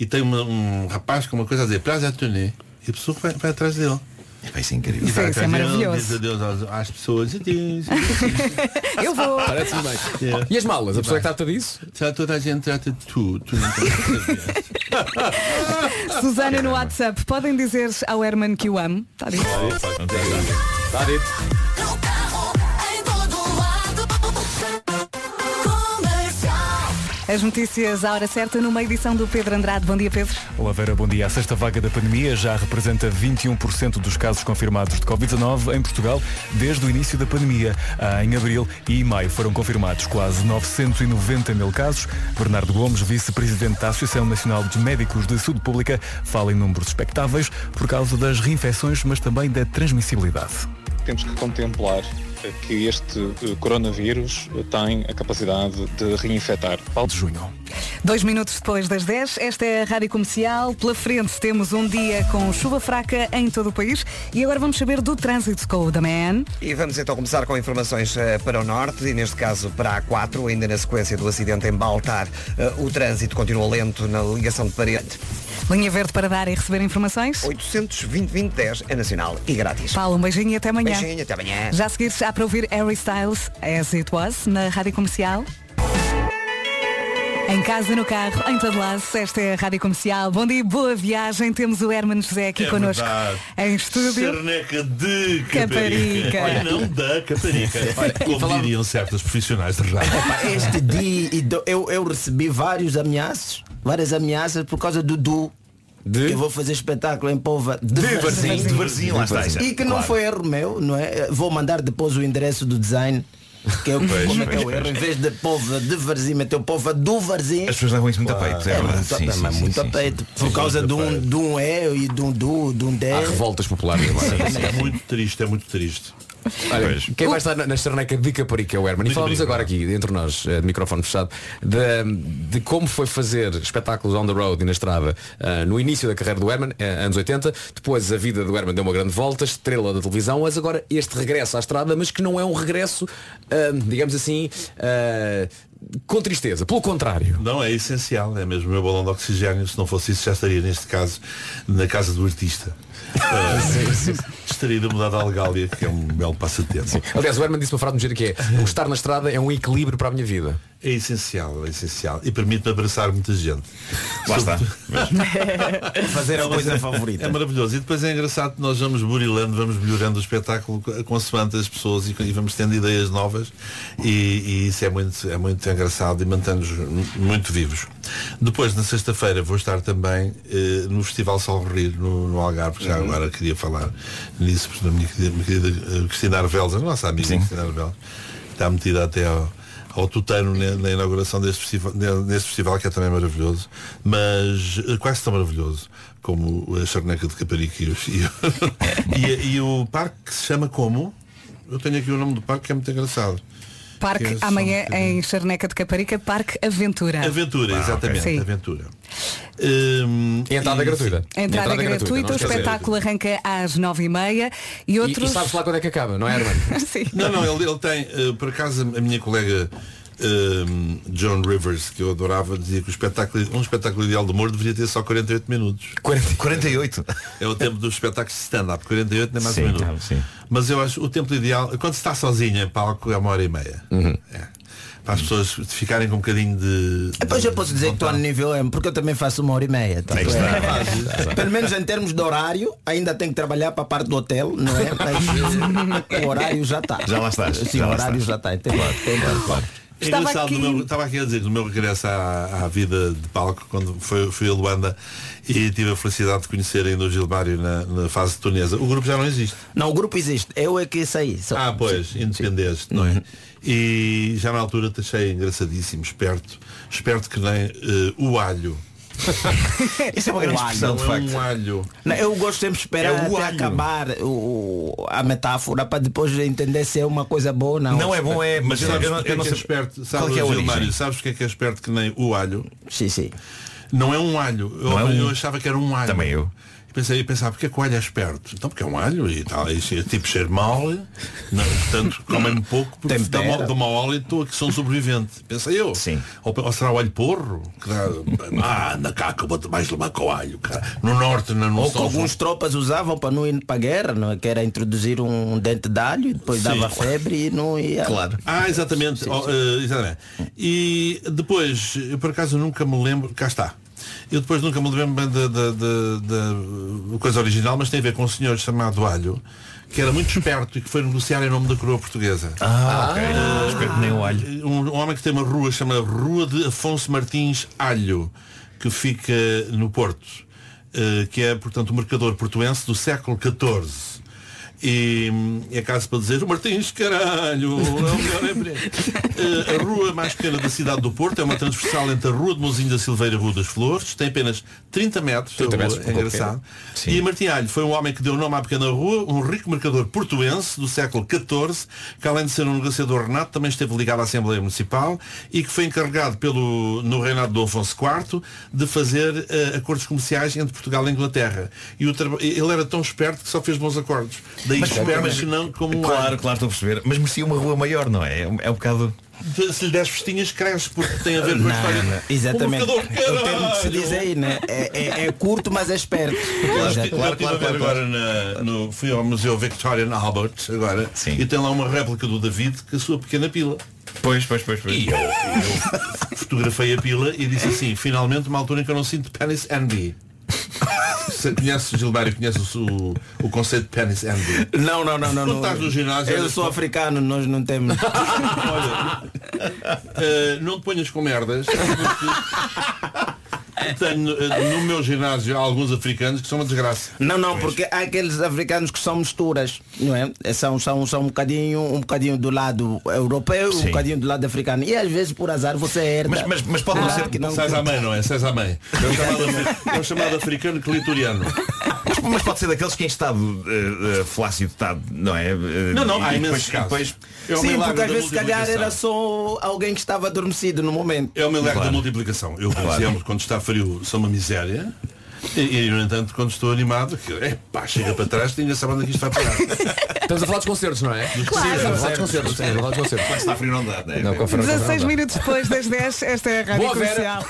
e tem uma- um rapaz com uma coisa a dizer Plaza Atene e a pessoa vai, vai atrás dele. Vai ser incrível. E vai Isso é maravilhoso. Diz adeus às, às pessoas. Adeus. Eu vou. Parece-me bem. Yeah. E as malas? A pessoa que trata disso? Já toda a gente trata de tu. tu não Susana no WhatsApp, podem dizer ao Herman que o amo? Está dito. Está dito. As notícias à hora certa numa edição do Pedro Andrade. Bom dia, Pedro. Olá Vera, bom dia. A sexta vaga da pandemia já representa 21% dos casos confirmados de Covid-19 em Portugal desde o início da pandemia. Ah, Em abril e maio foram confirmados quase 990 mil casos. Bernardo Gomes, vice-presidente da Associação Nacional de Médicos de Saúde Pública, fala em números expectáveis por causa das reinfecções, mas também da transmissibilidade. Temos que contemplar que este eh, coronavírus eh, tem a capacidade de reinfetar. De junho. Dois minutos depois das 10, esta é a Rádio Comercial. Pela frente temos um dia com chuva fraca em todo o país. E agora vamos saber do trânsito com o da Man. E vamos então começar com informações eh, para o norte e neste caso para a A4, ainda na sequência do acidente em Baltar, o trânsito continua lento na ligação de parede. Linha verde para dar e receber informações. 820 10 é nacional e grátis. Paulo, um beijinho e até amanhã. Beijinho, até amanhã. Já a seguir, há para ouvir Harry Styles, As It Was, na Rádio Comercial. Em casa, no carro, em todo lado, esta é a Rádio Comercial. Bom dia, boa viagem. Temos o Herman José aqui É connosco verdade. em estúdio. Cerneca de Caparica. Caparica. Olha, não da Caparica. Como diriam certos profissionais de rádio. Este dia eu, eu recebi vários ameaças, várias ameaças por causa do Du. De? Que eu vou fazer espetáculo em Pova de, De Varzim, de Varzim, lá está. E que não Claro. foi erro meu, não é? Vou mandar depois o endereço do design. Que é o Pois, como é que é o pois, erro? Em pois. vez de Pova de Varzim, meteu Pova do Varzim. As pessoas levam isso muito a peito, é É, verdade. muito, Sim, sim, sim, muito a sim, peito. sim. Por causa de a um, peito. de um E e de um Du, de um D. Há revoltas populares. É muito triste, é muito triste. Olha, quem vai estar na, na Charneca de Caparica é o Herman. E falamos agora aqui, entre nós, eh, de microfone fechado, de, de como foi fazer espetáculos on the road e na estrada eh, no início da carreira do Herman, eh, anos 80. Depois a vida do Herman deu uma grande volta, estrela da televisão, mas agora este regresso à estrada, mas que não é um regresso, digamos assim, com tristeza. Pelo contrário. Não, é essencial, é mesmo o meu balão de oxigênio, se não fosse isso já estaria neste caso na casa do artista. Estaria de mudar de Algália, que é um belo passatempo. Aliás, o Herman disse uma frase no jeito que é o estar na estrada é um equilíbrio para a minha vida. É essencial, é essencial. E permite-me abraçar muita gente. Lá está. Fazer a coisa favorita. É maravilhoso. E depois é engraçado que nós vamos burilando, vamos melhorando o espetáculo consoante as pessoas e, e vamos tendo ideias novas e, e isso é muito, é muito engraçado e mantém-nos muito vivos. Depois, na sexta-feira, vou estar também eh, no Festival Sol Rir, no, no Algarve, que já Uhum. agora queria falar nisso, porque a minha querida, minha querida eh, Cristina Arbelos, a nossa amiga Cristina Arbelos, está metida até ao, ao Tutano na, na inauguração deste festival, neste festival que é também maravilhoso, mas eh, quase tão maravilhoso como a Charneca de Caparica e, os- e, e- e o parque que se chama como? Eu tenho aqui o nome do parque que é muito engraçado. Parque é amanhã um em Charneca de Caparica, Parque Aventura. Aventura, exatamente, Sim. Aventura. Hum, E entrada e- gratuita. A entrada, é gratuita, o espetáculo arranca às nove e meia e E, outros. e sabes lá quando é que acaba, não é, Hermano? Sim. Não, não, ele, ele tem, eh, por acaso a minha colega ehm, John Rivers, que eu adorava, dizia que o espetáculo, um espetáculo ideal de humor deveria ter só 48 minutos. 48? É o tempo dos espetáculos stand-up, 48 nem mais Sim, um minuto. não, sim. Mas eu acho o tempo ideal, quando se está sozinho em palco é uma hora e meia. É. Para as pessoas ficarem com um bocadinho de. Depois eu posso dizer que estou a nível M, porque eu também faço uma hora e meia. Tipo, é, pelo menos em termos de horário, ainda tenho que trabalhar para a parte do hotel, não é? Mas o horário já está. Já lá estás, Sim, já o horário estás. já está. Tem, tem, É Estava aqui- meu- estava aqui a dizer que no meu regresso à, à vida de palco, quando foi, fui a Luanda e tive a felicidade de conhecer ainda o Gilmário na, na fase tunesa. O grupo já não existe. Não, o grupo existe. Eu é que saí. Só- Ah, pois, independeste, não é? E já na altura te achei engraçadíssimo, esperto, esperto que nem eh, o alho. Isso é uma grande O alho, expressão, de não é facto. um alho. Não, eu gosto sempre de esperar É o até acabar o, a metáfora para depois entender se é uma coisa boa ou não. Não é bom, é, mas eu, Sabes eu, não- eu não é que é sei. esperto? Qual Sabe, é que é a Gilmário, sabes porque é que é esperto que nem o alho? Sim, sim. Não é um alho. Eu, Não é um- eu achava que era um alho. Também eu. Pensei, pensava, porque é que o alho é esperto? Então porque é um alho e tal, e tipo cheiro mal, não, portanto comem-me pouco porque dá dá mau óleo e estou aqui sou um sobrevivente. Pensei eu. Sim. Ou, ou será o alho porro? Que dá, ah, anda cá que eu vou-te mais levar com o alho. cara. No norte, não, não Ou que alguns tropas usavam para não ir para a guerra, não é? que era introduzir um dente de alho e depois Sim. dava febre e não ia. Claro. Ah, exatamente. Oh, eh, exatamente. E depois, eu por acaso nunca me lembro, cá está. Eu depois nunca me lembro bem da, da- da- da coisa original, mas tem a ver com um senhor chamado Alho, que era muito esperto e que foi negociar em nome da coroa portuguesa. Ah, ok. Espero que nem o alho. Um, um homem que tem uma rua chamada Rua de Afonso Martins Alho, que fica no Porto, eh, que é, portanto, o mercador portuense do século XIV. E é caso para dizer, o Martins, caralho, é o melhor emprego. Eh, a rua mais pequena da cidade do Porto é uma transversal entre a Rua de Mozinho da Silveira e a Rua das Flores, tem apenas 30 metros, 30 a rua, metros, é engraçado. E Martim Alho foi um homem que deu nome à pequena rua, um rico mercador portuense do século XIV, que além de ser um negociador renato, também esteve ligado à Assembleia Municipal e que foi encarregado pelo, no reinado de Afonso IV de fazer eh, acordos comerciais entre Portugal e Inglaterra. E ele era tão esperto que só fez bons acordos. Daí Mas- esperto mas- que não como Claro, claro, estou a perceber. Mas merecia uma rua maior, não é? É um, é bocado. Se lhe des festinhas, cresce, porque tem a ver com a história. Não, exatamente. O É o termo que se diz aí, né? É, é- é curto, mas é esperto. Eu estive- estive a ver agora na- no, fui ao Museu Victorian Albert agora e tem lá uma réplica do David com a sua pequena pila. Pois, pois, pois, pois. E eu, eu fotografei a pila e disse assim, finalmente uma altura em que eu não sinto penis envy. Conhece, Gilberto, conhece o, o conceito de penis envy? Não, não, não, não. Não. estás no ginásio, Eu sou africano, nós não temos. Uh, não te ponhas com merdas porque tenho uh, no meu ginásio há alguns africanos que são uma desgraça. Não, não, porque há aqueles africanos que são misturas, não é? São, são, são um bocadinho, um bocadinho do lado europeu, um Sim. bocadinho do lado africano. E às vezes por azar você herda. Mas- mas- mas pode não Ah, ser que não. Sais à mãe, não é? Sais à mãe. É o chamado, afri- é o chamado africano clitoriano. Mas, mas pode ser daqueles que em estado eh, eh, flácido está, não é? Eh, Não, não, há imensos depois- casos. É Sim, porque às vezes se calhar era só alguém que estava adormecido no momento. É o milagre Claro. da multiplicação. Eu, por Claro. exemplo, quando está frio, sou uma miséria. E, e, no entanto, quando estou animado, que, epá, chega para trás, ninguém sabe onde é que isto vai parar. Estamos a falar dos concertos, não é? Claro. Sim, estamos a falar dos concertos. Estamos a falar dos concertos. Está frio não dá, não é? Não, com frio não dá. 16 minutos depois das 10, esta é a Rádio Boa. Comercial.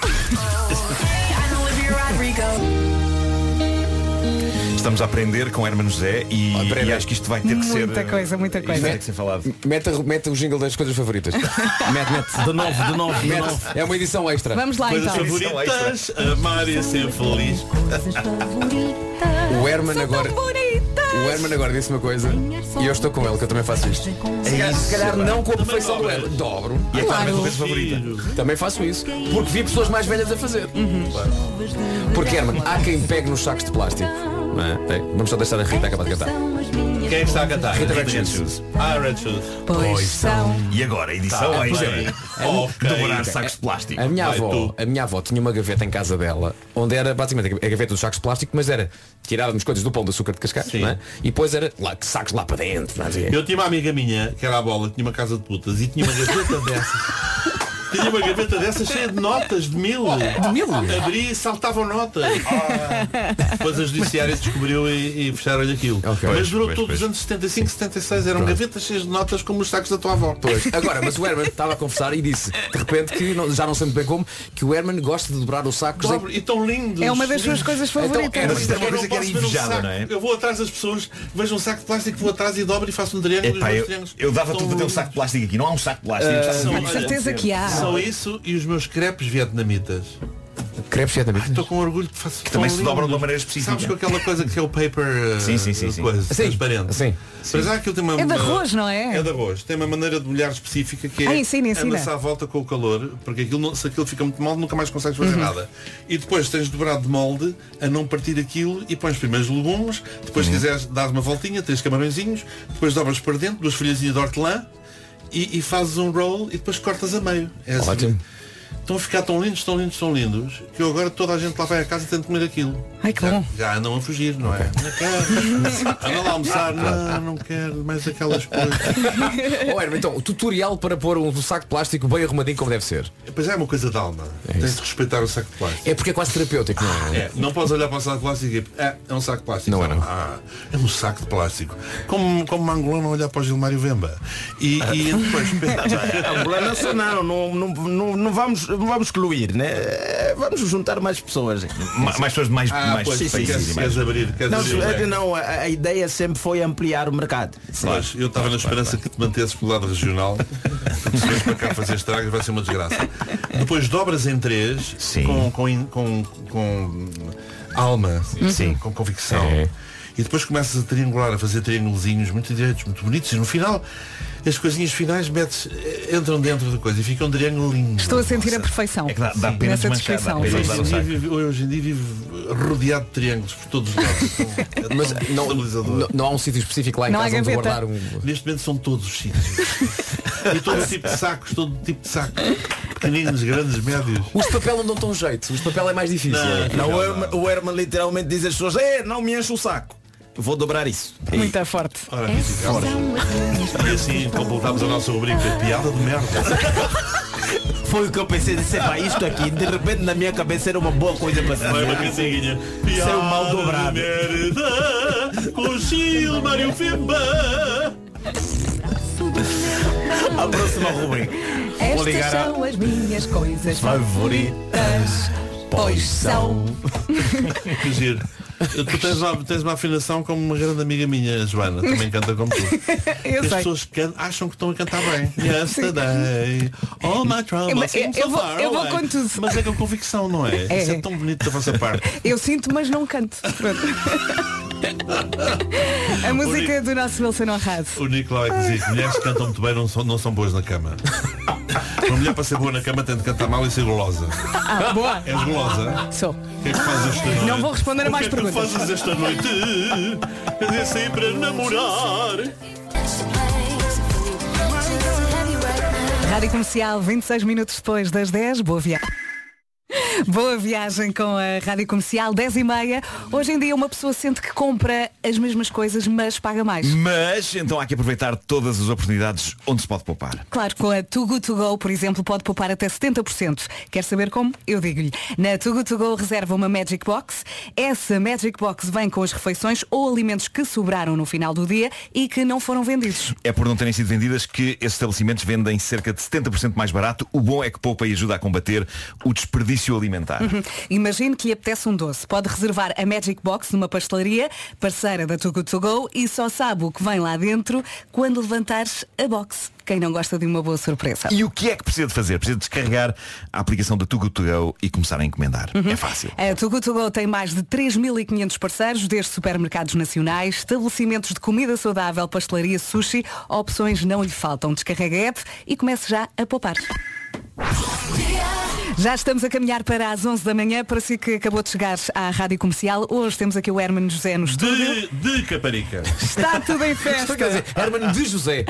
Estamos a aprender com Hermano José e, e acho que isto vai ter que ser. Muita coisa, muita isto coisa. vai ter que ser falado. Mete, mete o jingle das coisas favoritas. mete, mete. De novo, de novo, de Mete. novo. É uma edição extra. Vamos lá Coisas então. favoritas, amar e ser feliz. O Herman agora. O Herman agora disse uma coisa e eu estou com ele, que eu também faço isto. Se calhar, se calhar não com a perfeição do Herman. Dobro. E é Claro. a favorita. Também faço isso. Porque vi pessoas mais velhas a fazer. Porque, Herman, há quem pegue nos sacos de plástico. É? Vamos só deixar a Rita acabar de cantar. Quem é que está a cantar? Rita Red Shoes. Ah, Red Shoes. Pois são. E agora, edição Tá, extra. bem. Ok. Dobrar Ok. sacos de plástico. A minha, Vai avó, tu. a minha avó tinha uma gaveta em casa dela, onde era basicamente a gaveta dos sacos de plástico, mas era tirávamos coisas do pão de açúcar de Cascais, é? E depois era lá, sacos lá para dentro. É? Eu tinha uma amiga minha, que era a bola, que tinha uma casa de putas e tinha uma gaveta dessas. Tinha uma gaveta dessas cheia de notas de mil. De mil? Abri e saltavam notas. Depois a judiciária descobriu e, e fecharam-lhe aquilo. Mas Pois, durou pois, todos pois. os anos 75, 76. Eram Pronto. gavetas cheias de notas como os sacos da tua avó. Pois, agora, mas o Herman estava a conversar e disse, de repente, que não- já não sei muito bem como, que o Herman gosta de dobrar os sacos. Dobre- E tão lindos. É uma das suas coisas favoritas. Então, era- Mas isto é uma Eu coisa que era um invejada, saco. não é? Eu vou atrás das pessoas, vejo um saco de plástico, vou atrás e dobro e faço um triângulo. e Epá, eu, eu dava tudo para ter um saco de plástico aqui. Não há um saco de plástico. Ah, a certeza que há. São isso e os meus crepes vietnamitas. Crepes vietnamitas? Estou com orgulho de fazer. Que também se dobram de uma maneira específica. Sabes com aquela coisa que é o paper uh, Sim, sim, sim, sim. coisa, Sim, transparente. sim, Mas há aquilo tem uma, É de uma- arroz, não é? É de arroz. Tem uma maneira de molhar específica que é Ah, ensina, ensina. amassar à volta com o calor, porque aquilo, não- se aquilo fica muito molde, nunca mais consegues fazer Uhum. nada. E depois tens dobrado de molde a não partir aquilo e pões primeiro os legumes, depois se quiseres dar uma voltinha, tens camarõezinhos, depois dobras para dentro, duas folhazinhas de hortelã e, e fazes um roll e depois cortas a meio. É assim. Ótimo. Estão a ficar tão lindos, tão lindos, tão lindos, que eu agora toda a gente lá vai a casa e tenta comer aquilo. Ai, que já, bom. já andam a fugir, não é? Não quero. Lá a almoçar, não, não quero mais aquelas coisas. Oh, Herman, então, o tutorial para pôr um saco de plástico bem arrumadinho como deve ser. Pois é uma coisa de alma. Tens de respeitar o saco de plástico. É porque é quase terapêutico, não é? É, não podes olhar para o saco de plástico e é, é um saco de plástico. Não é, não. Ah, é um saco de plástico. Como, como uma angolana olhar para o Gilmário Vemba. E, e depois Angolana não, não, não, não, não vamos, não vamos excluir, né? Vamos juntar mais pessoas. Ma- Mais pessoas mais, Ah, mais pois, sim, países queres, e mais. queres abrir, queres Não, abrir. é que não, a, a ideia sempre foi ampliar o mercado. Pois, eu estava na esperança que te mantesses pelo lado regional porque se vens para cá fazer estragas vai ser uma desgraça depois dobras em três com, com, com, com alma Sim. com convicção É. e depois começas a triangular a fazer triângulozinhos muito direitos, muito bonitos e no final as coisinhas finais metes, eh, entram dentro da coisa e fica um triângulo lindo Estou a sentir a perfeição. É que dá, dá pena Nessa desmanchar. Dá descrição. pena Hoje em, dia saco. vive, hoje em dia vive rodeado de triângulos por todos os lados. É Mas não, não, não há um sítio específico lá em Não casa onde guardar um. Neste momento são todos os sítios. e todo tipo de sacos, todo tipo de saco. Pequeninos, grandes, médios. Os de papel não dão tão jeito. Os de papel é mais difícil. Não, o, Herman, o Herman literalmente diz às pessoas, é, não me enche o saco. Vou dobrar isso. Muito forte. Ora, e assim completamos a nossa rubrica Piada de merda. Foi o que eu pensei, disse, pá, isto aqui, de repente na minha cabeça era uma boa coisa para Vai uma dizer. cancinha. Seu mal dobrado. de merda com Gilmário Fimba. A próxima rubrica. Vou Estas ligar a... são as minhas coisas Favoritas. favoritas. Pois são. Que giro. Tu tens uma, tens uma afinação como uma grande amiga minha, Joana, também canta como tu. Eu As sei. pessoas can- acham que estão a cantar bem. Yesterday, all my Eu- troubles eu so vou- eu vou com tudo. Mas é com convicção, não é? É. Isso é tão bonito da vossa parte. Eu sinto, mas não canto. A música do nosso Wilson Honrado. O Nicolau é que dizia que mulheres que cantam muito bem não são, não são boas na cama. Uma mulher para ser boa na cama tem de cantar mal e ser golosa. Ah, boa. És golosa? Sou. O que é que fazes noite? Não vou responder a mais perguntas. Que fazes esta noite? Quer dizer, sair para namorar. Rádio Comercial, 26 minutos depois das 10. Boa viagem. Boa viagem com a Rádio Comercial, 10 e meia. Hoje em dia uma pessoa sente que compra as mesmas coisas, mas paga mais. Mas então há que aproveitar todas as oportunidades onde se pode poupar. Claro, com a Too Good To Go, por exemplo, pode poupar até 70%. Quer saber como? Eu digo-lhe. Na Too Good To Go reserva uma Magic Box. Essa Magic Box vem com as refeições ou alimentos que sobraram no final do dia e que não foram vendidos. É por não terem sido vendidas que esses estabelecimentos vendem cerca de 70% mais barato. O bom é que poupa e ajuda a combater o desperdício alimentar. Uhum. Imagine que lhe apetece um doce. Pode reservar a Magic Box numa pastelaria, parceira da Too Good To Go, e só sabe o que vem lá dentro quando levantares a box. Quem não gosta de uma boa surpresa. E o que é que precisa de fazer? Precisa de descarregar a aplicação da Too Good To Go e começar a encomendar. É fácil. A Too Good To Go tem mais de 3.500 parceiros, desde supermercados nacionais, estabelecimentos de comida saudável, pastelaria, sushi, opções não lhe faltam. Descarrega a app e comece já a poupar. Já estamos a caminhar para as 11 da manhã, para si que acabou de chegar à Rádio Comercial. Hoje temos aqui o Herman José no estúdio. De, de Caparica. Está tudo em festa. Quer dizer, Herman de José.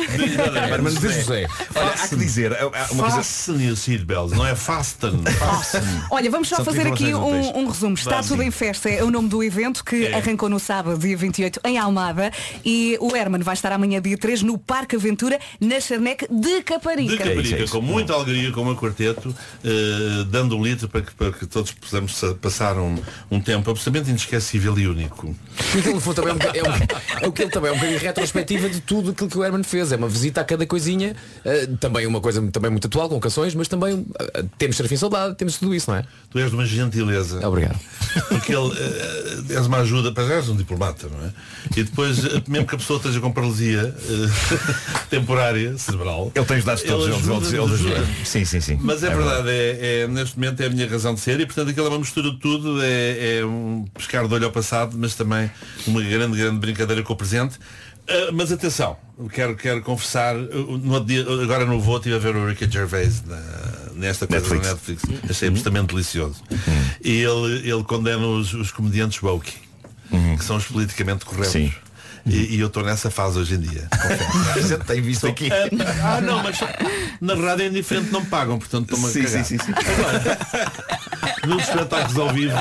Herman de José. Olha, há que dizer, é- é uma coisa. Fasten your seatbelts, não é fasten. Fasten. Olha, vamos só São fazer aqui um, um resumo. Está tudo em festa, é o nome do evento que É. arrancou no sábado, dia 28, em Almada. E o Herman vai estar amanhã, dia 3, no Parque Aventura, na Charneque de Caparica. De Caparica, com muita alegria, com o meu quarteto, eh, dando um litro para que, para que todos possamos sa- passar um, um tempo absolutamente inesquecível e único. E aquilo foi também um é, um, é aquilo também é um bocadinho retrospectiva de tudo aquilo que o Herman fez. É uma visita a cada coisinha, eh, também uma coisa também muito atual, com canções, mas também eh, temos Serafim Saudade, temos tudo isso, não é? Tu és de uma gentileza. Obrigado. Porque ele eh, és uma ajuda, para já és um diplomata, não é? E depois, eh, mesmo que a pessoa esteja com paralisia eh, temporária, cerebral. Ele tem os dados todos, ele- ajuda, ele- ele ajuda. Sim, sim, sim. Mas é, É verdade, é, é- neste momento é a minha razão de ser e portanto aquilo é uma mistura de tudo, é, é um pescar de olho ao passado, mas também uma grande, grande brincadeira com o presente. Ah, mas atenção, quero, quero confessar, uh, no dia, agora no voo estive a ver o Ricky Gervais na- nesta coisa Netflix. da Netflix. Achei absolutamente delicioso. E ele, ele condena os, os comediantes woke, que são os politicamente corretos. Sim. E, e eu estou nessa fase hoje em dia. A gente tem visto aqui. Ah, não, mas na rádio é indiferente, não me pagam, portanto estou-me a Sim, cagar. sim, sim, sim. Agora, nos espetáculos ao vivo,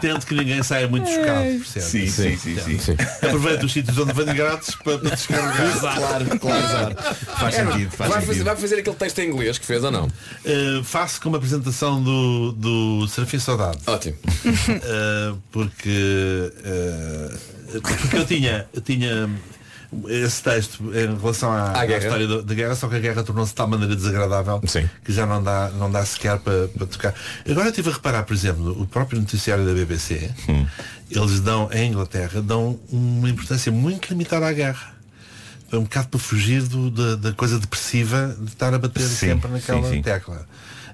tento que ninguém saia muito chocado, percebe? Sim, sim, sim, sim. Sim. Aproveito os sítios onde venho grátis para, para descarregar. Claro, claro, claro. Faz sentido, faz vai, fazer, sentido. vai fazer aquele texto em inglês que fez ou não? Uh, faço como apresentação do, do Serafim Saudade. Ótimo. Uh, porque, uh, porque eu tinha, eu tinha esse texto em relação à, À à história da, guerra, só que a guerra tornou-se de tal maneira desagradável Sim. que já não dá, não dá sequer para, para tocar. Agora eu estive a reparar, por exemplo, o próprio noticiário da BBC, eles dão, em Inglaterra, dão uma importância muito limitada à guerra. É um bocado para fugir do- da, da coisa depressiva de estar a bater Sim, sempre naquela sim, tecla.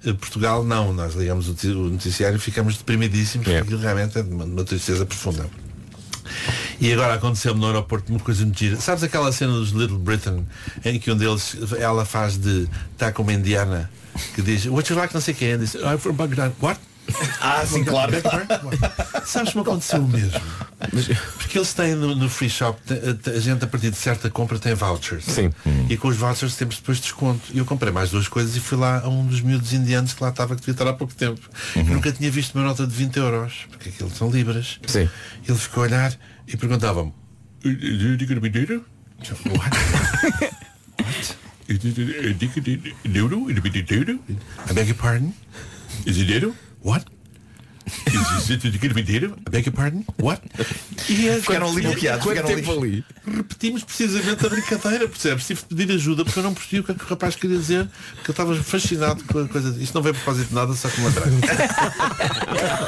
Eh, Portugal não, nós ligamos o ti- o noticiário e ficamos deprimidíssimos, porque aquilo realmente é de uma, de uma tristeza profunda. E agora aconteceu no aeroporto uma coisa muito gira. Sabes aquela cena dos Little Britain em que um deles ela faz de tá com uma indiana que diz What you like não sei quem diz I'm from Baghdad. What? Ah, sim, claro. Sabes como aconteceu o mesmo? Porque eles têm no, no free shop, a, gente a partir de certa compra tem vouchers. Sim. E com os vouchers temos depois desconto. E eu comprei mais duas coisas e fui lá a um dos miúdos indianos que lá estava que devia estar há pouco tempo. Eu nunca tinha visto uma nota de 20 euros, porque aquilo são libras. Sim. Ele ficou a olhar e perguntava-me I beg your pardon? Is it? What? Is it? I beg your pardon? What? E é- Ficaram ali bloqueados, Quanto ficaram tempo ali? repetimos precisamente a brincadeira, percebes? Tive de pedir ajuda porque eu não percebi o que é que o rapaz queria dizer, porque eu estava fascinado com a coisa. Isto não veio a propósito de nada, só que me atrás.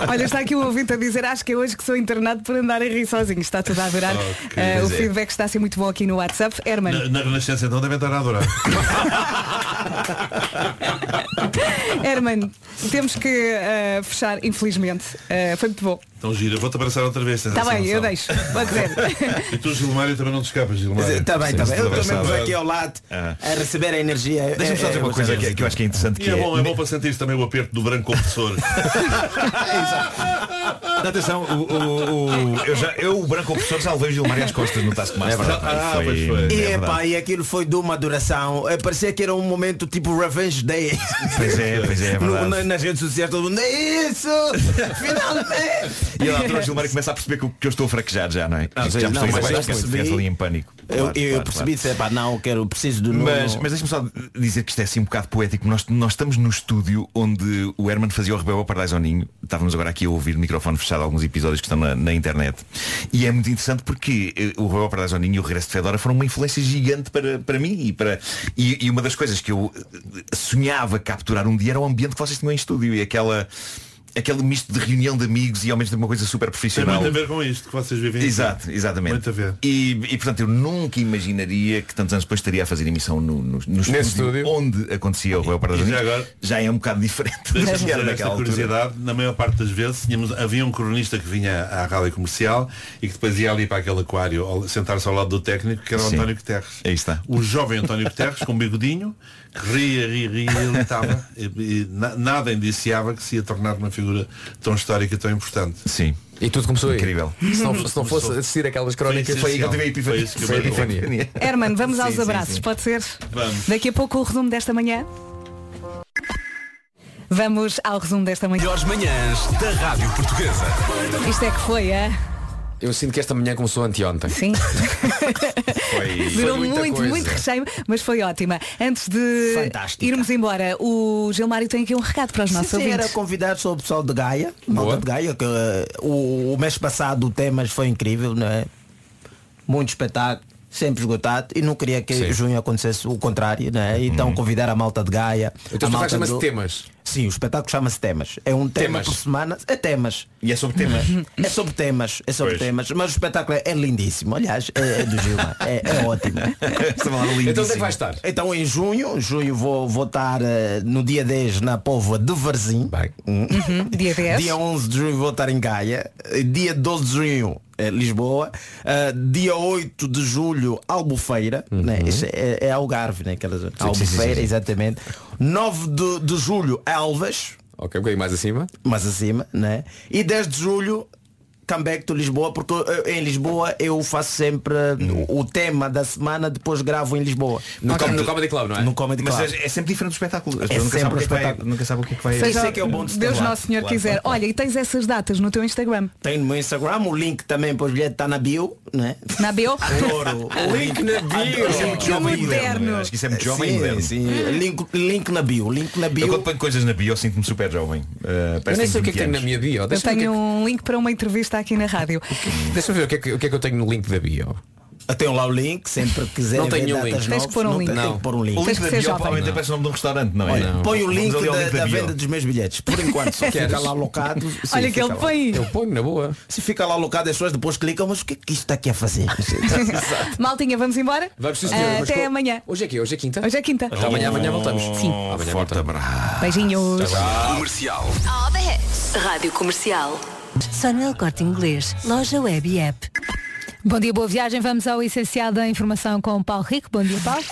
Olha, está aqui o ouvinte a dizer, acho que é hoje que sou internado por andar a rir sozinho. Está tudo a adorar. Ok, Eh, o é. feedback está a ser muito bom aqui no WhatsApp. Herman, Na, na Renascença então devem estar a adorar. Herman, temos que eh, fechar, infelizmente. Eh, foi muito bom. Então gira, vou-te abraçar outra vez. Está bem, eu deixo. Pode ser. E tu, Gilmário, também não te escapas, Gilmário. Está bem, está bem. Eu também vou aqui ao lado Ah. a receber a energia. Deixa-me só É- dizer uma é- coisa que, que eu acho que é interessante que é é, bom, é bom para sentir também o aperto do branco compressor. Atenção, o, o- o- eu, já, eu, o branco opressor, já levei o Gilmar às costas no Taskmaster. É verdade. Ah, pois foi. é E, verdade. epá, e aquilo foi de uma duração. É, parecia que era um momento tipo Revenge Day. Pois é, pois é, é No- verdade. na- nas redes sociais todo mundo. É isso! Finalmente! E a Gilmar começa a perceber que, eu- que eu estou a fraquejar já, não é? Não, já me não, estou mas eu percebi- ali em pânico. Eu, Claro, eu claro, percebi, claro. epá, não, quero, preciso de novo. Mas, mas deixa-me só dizer que isto é assim um bocado poético. Nós, nós estamos no estúdio onde o Herman fazia o Rebelo ao Paradise ao Ninho. Estávamos agora aqui a ouvir microfone fechado alguns episódios que estão na, na internet. E é muito interessante porque eh, o Rebelo ao Paradise ao Ninho e o Regresso de Fedora foram uma influência gigante para, para mim. E, para, e, e uma das coisas que eu eh, sonhava capturar um dia era o ambiente que vocês tinham em estúdio e aquela aquele misto de reunião de amigos e ao mesmo tempo uma coisa super Tem profissional. muito a ver com isto que vocês vivem aqui. Exato, exatamente. Muito a ver. E, e, portanto eu nunca imaginaria que tantos anos depois estaria a fazer emissão no, no, no Nesse estúdio onde acontecia o Royal Parada já agora- já é um bocado diferente do Deixa-me que era dizer esta naquela altura. curiosidade, na maior parte das vezes tínhamos, havia um cronista que vinha à rádio comercial e que depois ia ali para aquele aquário sentar-se ao lado do técnico que era o Sim. António Guterres. Aí está. O jovem António Guterres com um bigodinho ria, ria, ria e ele estava e, e na- nada indiciava que se ia tornar uma figura tão histórica e tão importante. Sim. E tudo começou aí. Incrível. Se não, se não fosse assistir aquelas crónicas, foi aí que eu tive a epifania. Foi a epifania. Herman, vamos aos Sim, sim, abraços, sim. pode ser? Vamos. Daqui a pouco o resumo desta manhã. Vamos ao resumo desta manhã. Melhores manhãs da Rádio Portuguesa. Isto é que foi, é? Eu sinto que esta manhã começou anteontem. Sim. Foi, Durou muita muito, coisa. muito recheio, mas foi ótima. Antes de Fantástica. irmos embora, o Gilmário tem aqui um recado para os nossos Sim, sim, era ouvintes. convidado só o pessoal de Gaia, Boa. malta de Gaia, que eh, o, o mês passado o temas foi incrível, não é? Muito espetáculo, sempre esgotado e não queria que Sim. junho acontecesse o contrário, não é? Então convidar a malta de Gaia. O teu a espetáculo malta chama-se do- Temas. Sim, o espetáculo chama-se Temas. É um tema Temas. por semana. É temas. E é sobre temas. É sobre temas, é sobre Pois. temas, mas o espetáculo é, é lindíssimo. Aliás, é, é do Gilmar, é, é ótimo. Então onde é que vai estar? Então em junho, junho vou, vou estar eh, no dia 10 na Póvoa de Varzim. Hum. Uhum, dia 10. Dia 11 de junho vou estar em Gaia. Dia 12 de junho, Lisboa. Eh, dia 8 de julho, Albufeira. Né? Isso é, é Algarve, né? Aquela zona. Uhum. sim, sim, Albufeira, sim, sim. exatamente. 9 de, de julho, Elvas. Ok, um bocadinho mais acima. Mais acima, né? E 10 de julho, comeback to Lisboa, porque eh, em Lisboa eu faço sempre o, o tema da semana, depois gravo em Lisboa. No, com- no Comedy Club, não é? No Comedy Mas Club. é, é sempre diferente do espetáculo. As É pessoas nunca, sempre sabem o que é que vai, espetáculo. nunca sabem o que é que vai Seja- Isso é que é o bom de Deus lá. Nosso Senhor Claro, quiser. claro. Olha, e tens essas datas no teu Instagram. Tem no meu Instagram, o link também para os bilhetes está na bio, né? Na bio? Adoro. O link na bio. Isso é muito Que jovem moderno. Acho que isso é muito jovem sim, moderno. sim. Link, link na bio, link na Eu bio. quando ponho coisas na bio eu sinto-me super jovem. Uh, Eu nem sei o que é que tenho tenho na 20 minha bio. Eu tenho um link para uma entrevista aqui na rádio. que- Deixa-me ver o que, é que, o que é que eu tenho no link da bio. Eu tenho lá o link, sempre que quiserem Não tenho ver um link. Tens novas, que pôr um não link. tem- tem Não. que pôr um link. O Tens link da ser bio provavelmente Não. parece o nome de um restaurante, não é? Olha, Não. põe o link da, link da da venda dos meus bilhetes. Por enquanto, Queres? fica lá alocado. Sim, Olha que ele põe. Eu ponho na boa. Se fica lá alocado, as pessoas depois clicam, mas o que é que isto está aqui a fazer? Maltinha, vamos embora? Vamos sim, senhor. Mas Até co- amanhã. Hoje é que Hoje é quinta? Hoje é quinta. Então amanhã, amanhã voltamos. Sim. Amanhã Forte abraço. Beijinhos. Comercial. Rádio Comercial. Só no El Corte Inglês. Loja web e app. Bom dia, boa viagem. Vamos ao essencial da informação com o Paulo Rico. Bom dia, Paulo.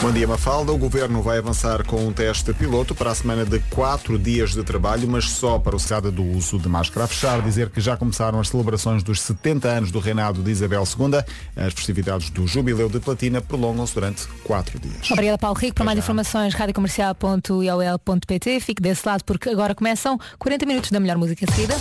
Bom dia, Mafalda. O Governo vai avançar com um teste piloto para a semana de quatro dias de trabalho, mas só para o cidade do uso de máscara. A fechar, dizer que já começaram as celebrações dos 70 anos do reinado de Isabel II. As festividades do Jubileu de Platina prolongam-se durante quatro dias. Obrigada, Paulo Rico. Para mais informações, radiocomercial.iol.pt. Fique desse lado porque agora começam 40 minutos da melhor música seguida.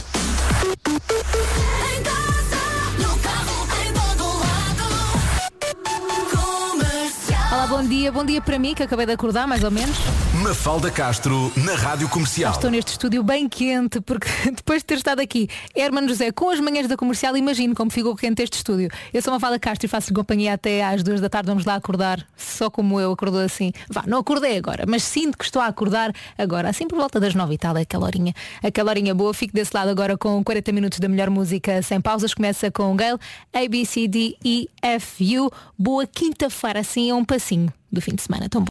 Bom dia. Bom dia para mim, que acabei de acordar, mais ou menos. Mafalda Castro na Rádio Comercial. Estou neste estúdio bem quente, porque depois de ter estado aqui, Hermano José, com as manhãs da comercial, imagino como ficou quente este estúdio. Eu sou uma Fala Castro e faço companhia até às duas da tarde. Vamos lá acordar, só como eu acordou assim. Vá, não acordei agora, mas sinto que estou a acordar agora, assim por volta das nove e tal, aquela horinha. Aquela horinha boa. Fico desse lado agora com 40 minutos da melhor música sem pausas. Começa com Gail, A, B, C, D, E, F, U. Boa quinta-feira, assim é um passinho do fim de semana. Tão bom.